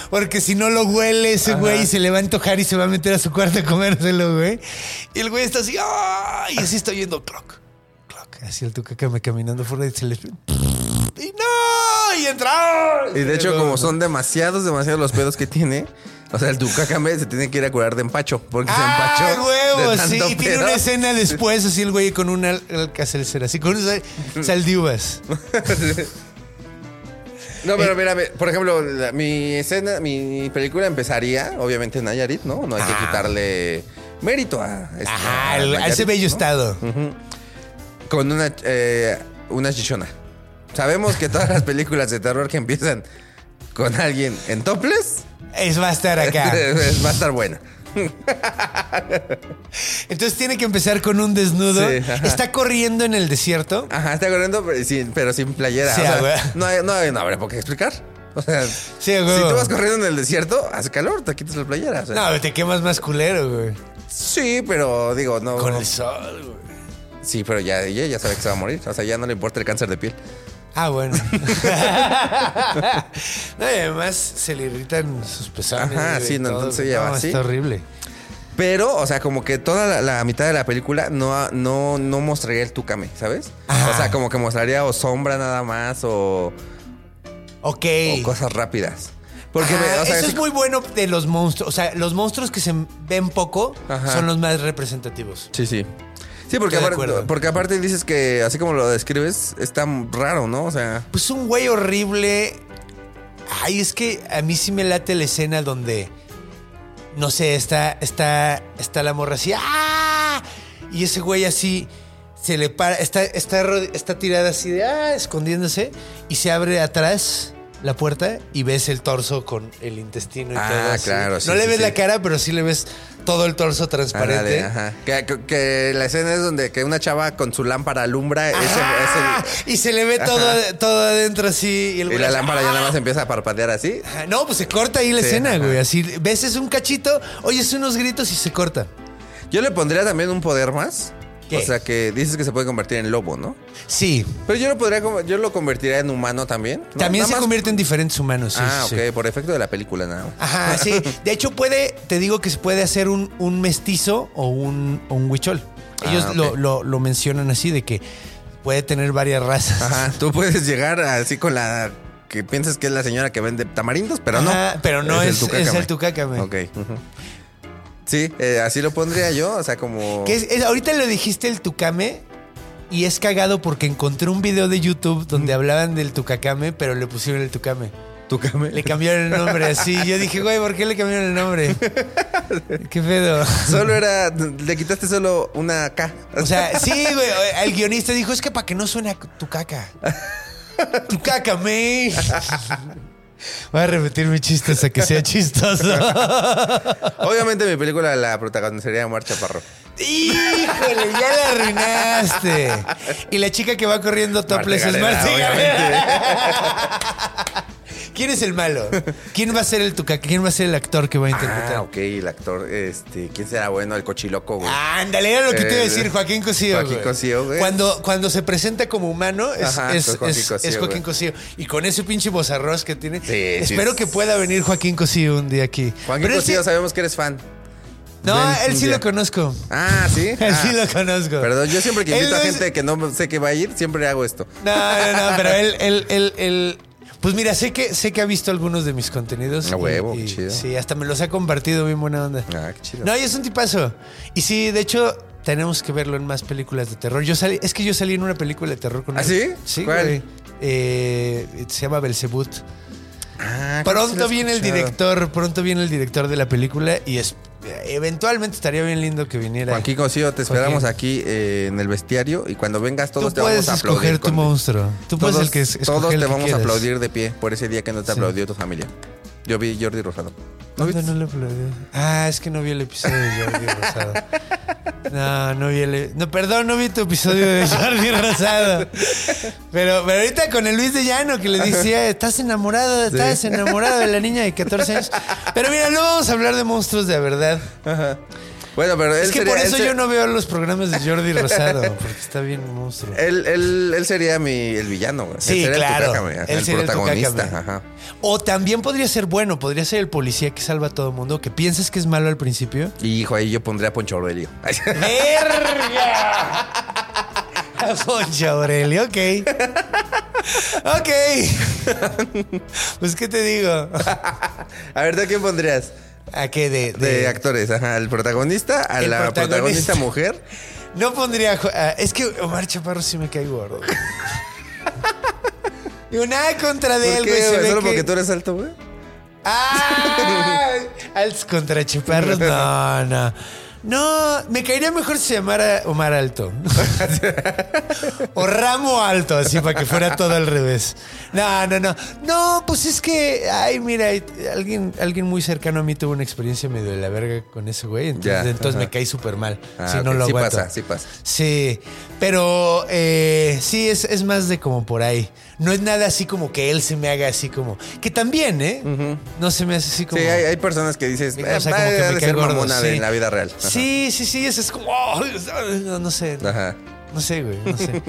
Porque si no lo huele ese güey y se le va a antojar y se va a meter a su cuarto a comérselo, güey. Y el güey está así, ¡ah! Y así está oyendo clock, clock. Así el tucácame caminando fuera y se le... ¡Y no! Y entra. Y de hecho, como son demasiados, demasiados los pedos que tiene, o sea, el tucacame se tiene que ir a curar de empacho. Porque se ¡Ah, empachó. huevo! de Sí, tanto y tiene una escena después, así el güey con un al- alcacelcer, así con un sal. No, pero mira, ve, por ejemplo, la- mi escena, mi película empezaría, obviamente en Nayarit, ¿no? No hay que quitarle mérito a, este- Ajá, a el- a Nayarit, ese bello ¿no? estado. Con una, eh, una chichona. Sabemos que todas las películas de terror que empiezan con alguien en topless Es va a estar acá. va a estar buena. Entonces tiene que empezar con un desnudo. Sí. Está corriendo en el desierto. Ajá, está corriendo, pero sin, pero sin playera. Sí, O sea, no, hay, no, hay- no habrá por qué explicar. O sea, Sí, si tú vas corriendo en el desierto, hace calor, te quitas la playera. o sea. No, te quemas más culero, güey. Sí, pero digo, no. Con el sol, güey. Sí, pero ya, ella ya sabe que se va a morir. O sea, ya no le importa el cáncer de piel. Ah, bueno. no, y además se le irritan sus pezones. Ajá, sí, no, todo. entonces ya va así. Está horrible. Pero, o sea, como que toda la, la mitad de la película no, no, no mostraría el tucame, ¿sabes? Ajá. O sea, como que mostraría o sombra nada más o, Ok. o cosas rápidas. Porque, Ajá, me- o sea, eso es muy bueno de los monstruos. O sea, los monstruos que se ven poco Ajá. son los más representativos. Sí, sí. Sí, porque aparte, porque aparte dices que, así como lo describes, está raro, ¿no? O sea, Pues un güey horrible. Ay, es que a mí sí me late la escena donde. No sé, está, está, está la morra así. ¡Ah! Y ese güey así se le para. Está, está, está tirada así de. ¡Ah! Escondiéndose. Y se abre atrás la puerta y ves el torso con el intestino y Ah, todo así. claro, sí, No le ves sí. la cara, pero sí le ves todo el torso transparente. Ajá. Que, que- que la escena es donde que una chava con su lámpara alumbra ese- Ajá. ese- Y se le ve todo, todo adentro así. Y, el y güey la lámpara ya ¡ah! nada más empieza a parpadear así. No, pues se corta ahí la escena, ajá. güey. Así ves es un cachito, oyes unos gritos y se corta. Yo le pondría también un poder más. ¿Qué? O sea que dices que se puede convertir en lobo, ¿no? Sí. Pero yo lo podría yo lo convertiría en humano también. ¿no? También se más- convierte en diferentes humanos. Sí, ah, sí, ok, sí. por efecto de la película nada. Ajá, sí. De hecho, puede, te digo que se puede hacer un, un mestizo o un, huichol. Ellos Ah, ok. lo, lo- lo mencionan así, de que puede tener varias razas. Ajá, tú puedes llegar así con la que piensas que es la señora que vende tamarindos, pero no. Pero no es- es el tucácame. Ok. ujú. Sí, eh, así lo pondría yo, o sea, como... Que es- es- ahorita le dijiste el tucame y es cagado porque encontré un video de YouTube donde hablaban del tucacame, pero le pusieron el tucame. Tucame. Le cambiaron el nombre así. Yo dije, güey, ¿por qué le cambiaron el nombre? ¿Qué pedo? Solo era... Le quitaste solo una K. O sea, sí, güey. El guionista dijo, es que para que no suene a tu caca. Tu caca, me. Voy a repetir mi chiste hasta que sea chistoso. Obviamente mi película la protagonizaría Omar Chaparro. Híjole, ya la arruinaste. Y la chica que va corriendo topless es Marta obviamente. ¿Quién es el malo? ¿Quién va a ser el tucaca? ¿Quién va a ser el actor que va a interpretar? Ah, ok, el actor, este... ¿Quién será bueno? El cochiloco, güey. Ándale, era lo que te iba a decir, Joaquín Cosío. Joaquín. Cosío, güey. Cuando, cuando se presenta como humano, es, Ajá, es, Joaquín es- Cosío, es Joaquín. Cosío. Y con ese pinche bozarrós que tiene. Sí, espero sí. que pueda venir Joaquín Cosío un día aquí. Juan Pero Cosío, sabemos que eres fan. No, él sí día. lo conozco. Ah, ¿sí? Él Ah. sí lo conozco. Perdón, yo siempre que invito a es- gente que no sé que va a ir, siempre hago esto. No, no, no, pero él, él, él, él- Pues mira, sé que, sé que ha visto algunos de mis contenidos. A huevo, y- chido. Sí, hasta me los ha compartido bien buena onda. Ah, qué chido. No, y es un tipazo. Y sí, de hecho, tenemos que verlo en más películas de terror. Yo salí, es que yo salí en una película de terror con ¿Ah, él. sí? Sí, ¿Cuál? güey. Eh, se llama Belzebut. Ah, Pronto viene el director, pronto viene el director de la película y es eventualmente estaría bien lindo que viniera. Joaquín Cosío, te esperamos Joaquín. aquí eh, en el bestiario y cuando vengas Tú todos te vamos puedes a aplaudir. escoger tu monstruo. Tú puedes Todos, el que es- todos te vamos a aplaudir de pie por ese día que no te Sí. aplaudió tu familia. Yo vi Jordi Rosado. ¿No ¿Dónde viste? no le aplaudió? Ah, es que no vi el episodio de Jordi Rosado. No, no vi el... No, perdón, no vi tu episodio de Jordi Rosado. Pero, pero ahorita con el Luis de Llano que le decía, estás enamorado, estás enamorado de la niña de 14 años. Pero mira, no vamos a hablar de monstruos de verdad. Bueno, pero él Es que sería, por eso yo no veo los programas de Jordi Rosado, porque está bien monstruo. Él, él, él sería mi, el villano, güey. Sí, él sería claro. El, tucácame, ajá, Él el sería el protagonista. ajá. O también podría ser bueno, podría ser el policía que salva a todo el mundo, que piensas que es malo al principio. Y hijo, ahí yo pondría a Poncho Aurelio. ¡Verga! A Poncho Aurelio, ok. Ok. Pues, ¿qué te digo? a ver, ¿tú quién pondrías? ¿A qué? De, De, actores, ajá. Al protagonista, a El la protagonista. protagonista mujer. No pondría. es que Omar Chaparro sí me cae gordo. Digo, nada contra de ¿Por él, güey. ¿Solo que- porque tú eres alto, güey? ¡Ah! Alts contra Chaparros. No, no. No, me caería mejor si se llamara Omar Alto. o Ramo Alto, así para que fuera todo al revés. No, no, no. No, pues es que, ay, mira, alguien, alguien muy cercano a mí tuvo una experiencia medio de la verga con ese güey. Entonces, Ya, entonces me caí súper mal. Ah, si no lo sí aguanto. pasa, sí pasa. Sí, pero eh, sí, es, es más de como por ahí. No es nada así como que él se me haga así como. Que también, ¿eh? No se me hace así como. Sí, hay, hay personas que dices, O eh, sea, va como que me de ser mamona sí. en la vida real. Ajá. Sí, sí, sí, eso es como. oh, no, no sé. Ajá. No sé, güey, no sé.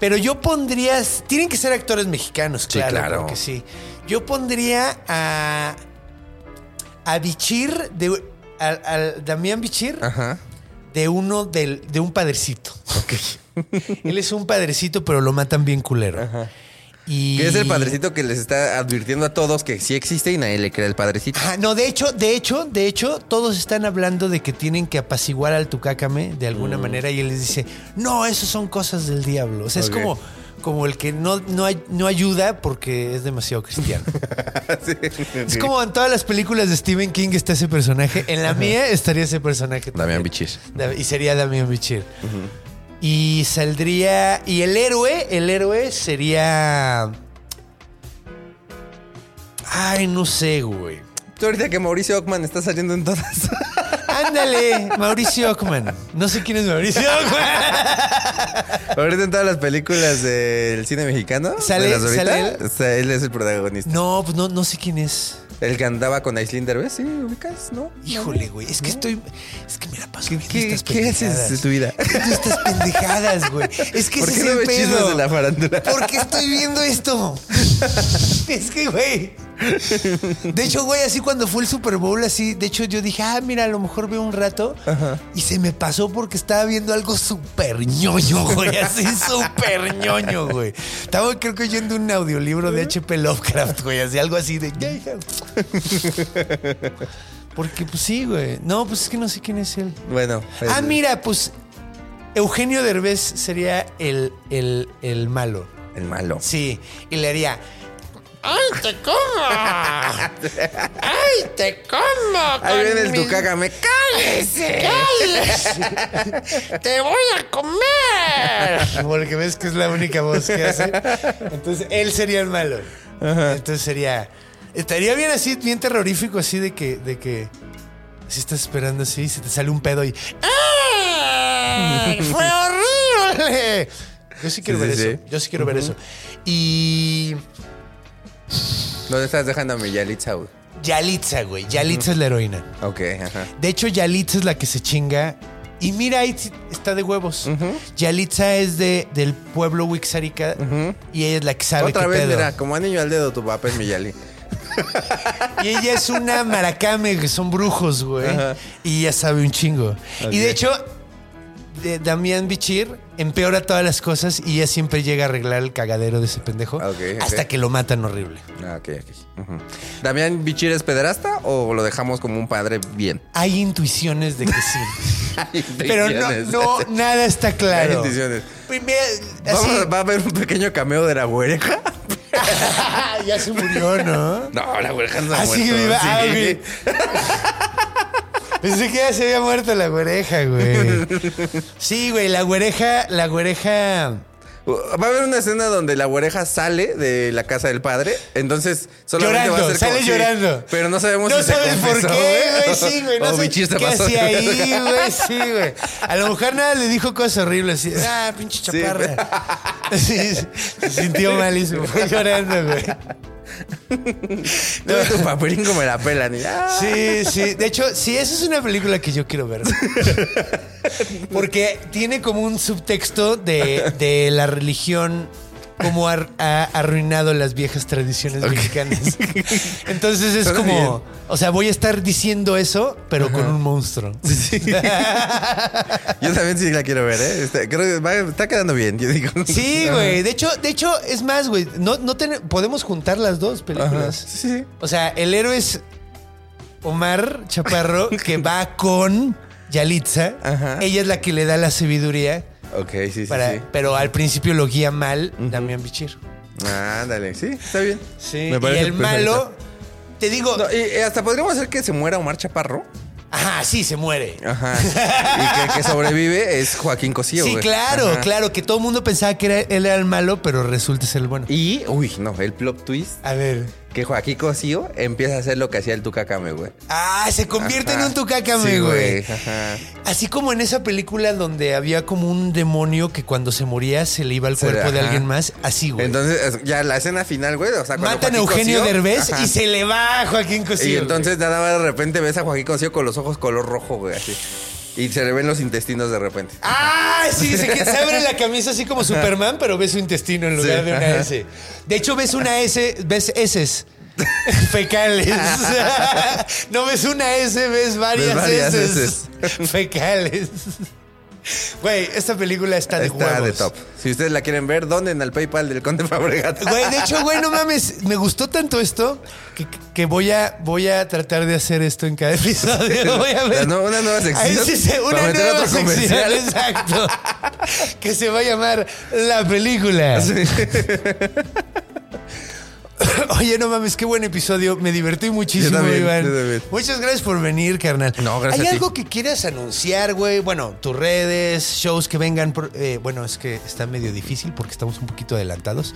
Pero yo pondría. Tienen que ser actores mexicanos, Sí, claro. claro. Porque sí. Yo pondría a. A Bichir, de, al, al Damián Bichir, Ajá. de uno del, de un padrecito. Él es un padrecito, pero lo matan bien culero. Y... Que es el padrecito que les está advirtiendo a todos que sí existe y nadie le cree el padrecito. Ajá, no, de hecho, de hecho, de hecho, todos están hablando de que tienen que apaciguar al tucácame de alguna Mm. manera y él les dice, no, eso son cosas del diablo. O sea, es como, como el que no, no, no ayuda porque es demasiado cristiano. Es como en todas las películas de Stephen King está ese personaje. En la mía estaría ese personaje. Damián. Bichir. Y sería Damián Bichir. Y saldría. Y el héroe, el héroe sería. Ay, no sé, güey. Tú ahorita que Mauricio Ockman está saliendo en todas. Ándale, Mauricio Ockman. No sé quién es Mauricio Ockman. ahorita en todas las películas del cine mexicano. ¿Sale- de las de ahorita, sale él? o sea, él es el protagonista. No, pues no, no sé quién es. El que andaba con Aislinn Derbez, ¿sí? ¿Ubicas? ¿No? Híjole, güey. Es que estoy. Es que me la paso ¿Qué, qué, estas qué haces de tu vida? Estas pendejadas, güey. Es que ¿Por ese qué es no el pedo. de la farándula? ¿Por qué estoy viendo esto? es que, güey. De hecho, güey, así cuando fue el Super Bowl, así, de hecho yo dije, ah, mira, a lo mejor veo un rato. Y se me pasó porque estaba viendo algo súper ñoño, güey. Así súper ñoño, güey. Estaba, creo que oyendo un audiolibro de H.P. Lovecraft, güey. Así, algo así de. Porque, pues sí, güey. No, pues es que no sé quién es él. Bueno. Ah, mira, pues Eugenio Derbez sería el, el, el malo. El malo. Sí, y le haría. ¡Ay, te como! ¡Ay, te como! Ahí viene el con mis- tucágame. ¡Cállese! ¡Cállese! ¡Te voy a comer! Porque ves que es la única voz que hace. Entonces, él sería el malo. Entonces sería. Estaría bien así, bien terrorífico, así de que. De que si estás esperando así, y se te sale un pedo y. ¡Ay! ¡Fue horrible! Yo sí quiero Sí, ver sí, eso. sí. Yo sí quiero ver eso. Y. ¿Dónde estás dejando a mi Yalitza, güey? Yalitza, güey. Yalitza es la heroína. Ok, ajá. De hecho, Yalitza es la que se chinga. Y mira, ahí está de huevos. Yalitza es de, del pueblo Wixárika y ella es la que sabe Otra qué vez, pedo. mira, como anillo al dedo, tu papá es mi Yali. Y ella es una maracame, que son brujos, güey. Y ella sabe un chingo. Y de hecho, Damián Bichir empeora todas las cosas y ella siempre llega a arreglar el cagadero de ese pendejo. Ok, ok. Hasta que lo matan horrible. Ah, ok. ¿Damián Bichir es pederasta o lo dejamos como un padre bien? Hay intuiciones de que sí. Pero no, no, nada está claro. Hay intuiciones. Así- a- va a haber un pequeño cameo de la güereja. ya se murió, ¿no? No, la güereja no ha Ah, muerto. viva. Ah, Sí. Pensé que ya se había muerto la güereja, güey. Sí, güey, la güereja, la güereja. Va a haber una escena donde la güereja sale de la casa del padre. Entonces, solamente va a Llorando, ser como- sale llorando. Pero no sabemos No si se sabes por confesó, qué, güey. Sí, güey. No o sé qué pasó. hacía ahí, güey. Sí, güey. A la mujer nada le dijo cosas horribles. Así, ah, pinche chaparra. Sí, se sintió mal y se fue llorando, güey. Y tu paperingo me la pelan. Y, ah. Sí, sí. De hecho, sí, esa es una película que yo quiero ver. Porque tiene como un subtexto de, de la religión. Cómo ha, ha arruinado las viejas tradiciones mexicanas. Entonces es Suena como. bien. O sea, voy a estar diciendo eso, pero con un monstruo. Yo también sí la quiero ver, ¿eh? Está, creo que va- está quedando bien, yo digo. Sí, güey. De hecho, de hecho, es más, güey. No, no ten- podemos juntar las dos Ajá. películas. Sí, sí. O sea, el héroe es Omar Chaparro, que va con Yalitza. Ajá. Ella es la que le da la sabiduría. Ok, sí, sí, para- sí. Pero al principio lo guía mal Damián Bichir. Ándale, sí, está bien. Sí. Me Y el malo, te digo, No, y, y hasta podríamos hacer que se muera Omar Chaparro. ajá, sí, se muere. Ajá. y que el que sobrevive es Joaquín Cosío. sí, claro, Ajá. claro, que todo el mundo pensaba que era, él era el malo, pero resulta ser el bueno. Y, uy, no, el plot twist, A ver. Que Joaquín Cosío empieza a hacer lo que hacía el Tucacame, güey. Ah, se convierte Ajá. en un tucácame, Sí, güey. Ajá. Así como en esa película donde había como un demonio que cuando se moría se le iba al cuerpo de alguien más, así, güey. Entonces, es- ya la escena final, güey, o sea, cuando Matan a Eugenio Cosío- Derbez y se le va a Joaquín Cosío. Y güey. entonces nada más de repente ves a Joaquín Cosío con los ojos color rojo, güey, así. Y se le ven los intestinos de repente. ¡Ah! Sí, se, se abre la camisa así como Superman, pero ves su intestino en lugar Sí, de una. S. De hecho, ves una S, ves S fecales. no ves una S, ves varias, Ves varias S fecales. Güey, esta película está de Está huevos. de top. Si ustedes la quieren ver, donen al PayPal del Conde Fabregat. Güey, de hecho, güey, no mames, me gustó tanto esto que, que voy, a, voy a tratar de hacer esto en cada episodio. Voy a ver. La no- una nueva sección Ahí sí una para nueva otro sección, exacto. que se va a llamar La Película. Oye, no mames, qué buen episodio. Me divertí muchísimo, Yo también, Iván. yo también. Muchas gracias por venir, carnal. No, gracias ¿Hay a ti. algo que quieras anunciar, güey? Bueno, tus redes, shows que vengan. por- eh, bueno, es que está medio difícil porque estamos un poquito adelantados.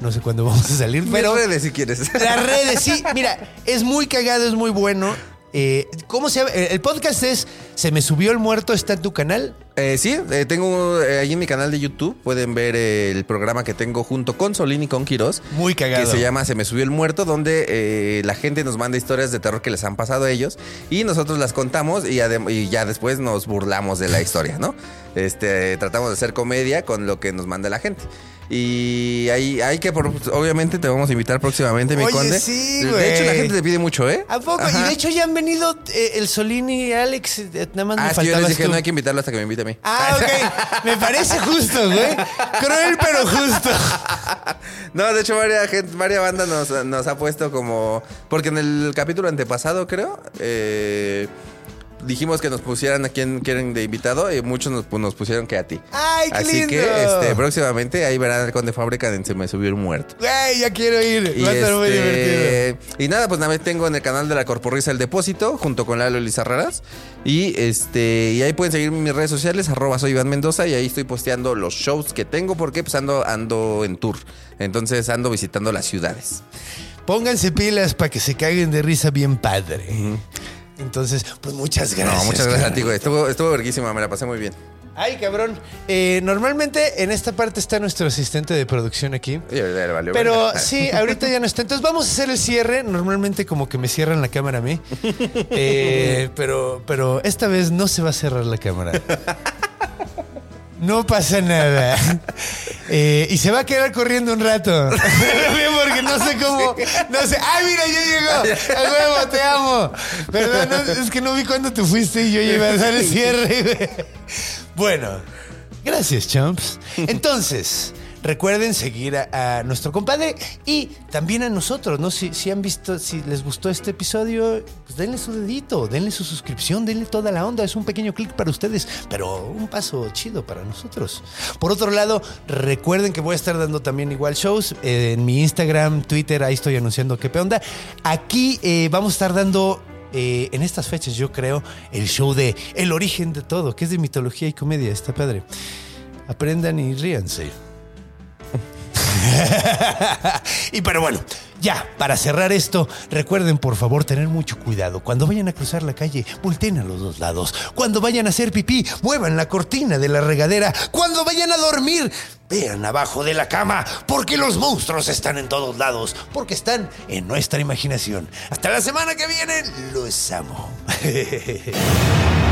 No sé cuándo vamos a salir, Pero pero... redes si quieres. Las redes, sí. Mira, es muy cagado, es muy bueno. Eh, ¿Cómo se llama? El podcast es Se me subió el muerto, está en tu canal. Eh, sí, eh, tengo eh, ahí en mi canal de YouTube, pueden ver el programa que tengo junto con Solín y con Quiroz. Muy cagado. Que se llama Se me subió el muerto, donde la gente nos manda historias de terror que les han pasado a ellos y nosotros las contamos y, y ya después nos burlamos de la historia, ¿no? Este, tratamos de hacer comedia con lo que nos manda la gente. Y ahí hay que, obviamente, te vamos a invitar próximamente, mi Oye, conde. sí, De güey. hecho, la gente te pide mucho, ¿eh? ¿A poco? Ajá. Y de hecho ya han venido eh, el Solín y Alex. eh, Nada más Ah, me yo les dije, tú. no hay que invitarlo hasta que me invite a mí. Ah, ok. Me parece justo, güey. Cruel, pero justo. No, de hecho, varias, varias bandas nos, nos ha puesto como. Porque en el capítulo antepasado, creo, eh, dijimos que nos pusieran a quien quieren de invitado y muchos nos, pues, nos pusieron que a ti. Ay, qué Así lindo. que este, próximamente ahí verán el Conde Fábrica en Se me subió un muerto. Güey, ya quiero ir. Y, Va a estar muy este, divertido. y nada, pues nada más tengo en el canal de la Corporrisa el depósito junto con Lalo Lizarraras. Y este, y ahí pueden seguir mis redes sociales, arroba soy Iván Mendoza, y ahí estoy posteando los shows que tengo, porque pues ando, ando en tour. Entonces ando visitando las ciudades. Pónganse pilas para que se caguen de risa bien padre. Entonces, pues muchas gracias. no, muchas gracias a ti, güey. Estuvo, estuvo verguísima, me la pasé muy bien. Ay, cabrón. Eh, normalmente en esta parte está nuestro asistente de producción aquí. Pero sí, ahorita ya no está. Entonces vamos a hacer el cierre. Normalmente como que me cierran la cámara a mí. Eh, pero, pero esta vez no se va a cerrar la cámara. No pasa nada. Eh, y se va a quedar corriendo un rato. Porque no sé cómo. No sé. ¡Ay, mira, ya llegó! ¡A huevo, te amo! Perdón, no, es que no vi cuándo te fuiste y yo iba a hacer el cierre. Bueno, gracias, champs. Entonces. Recuerden seguir a, nuestro compadre y también a nosotros, ¿no? Si, si han visto, si les gustó este episodio, pues denle su dedito, denle su suscripción, denle toda la onda. Es un pequeño clic para ustedes, pero un paso chido para nosotros. Por otro lado, recuerden que voy a estar dando también igual shows eh, en mi Instagram, Twitter, ahí estoy anunciando qué onda. Aquí eh, vamos a estar dando eh, en estas fechas, yo creo, el show de El origen de todo, que es de mitología y comedia. Está padre. Aprendan y ríanse. y pero bueno, ya, para cerrar esto, recuerden por favor tener mucho cuidado. Cuando vayan a cruzar la calle, volteen a los dos lados. Cuando vayan a hacer pipí, muevan la cortina de la regadera. Cuando vayan a dormir, vean abajo de la cama, porque los monstruos están en todos lados, porque están en nuestra imaginación. Hasta la semana que viene, los amo.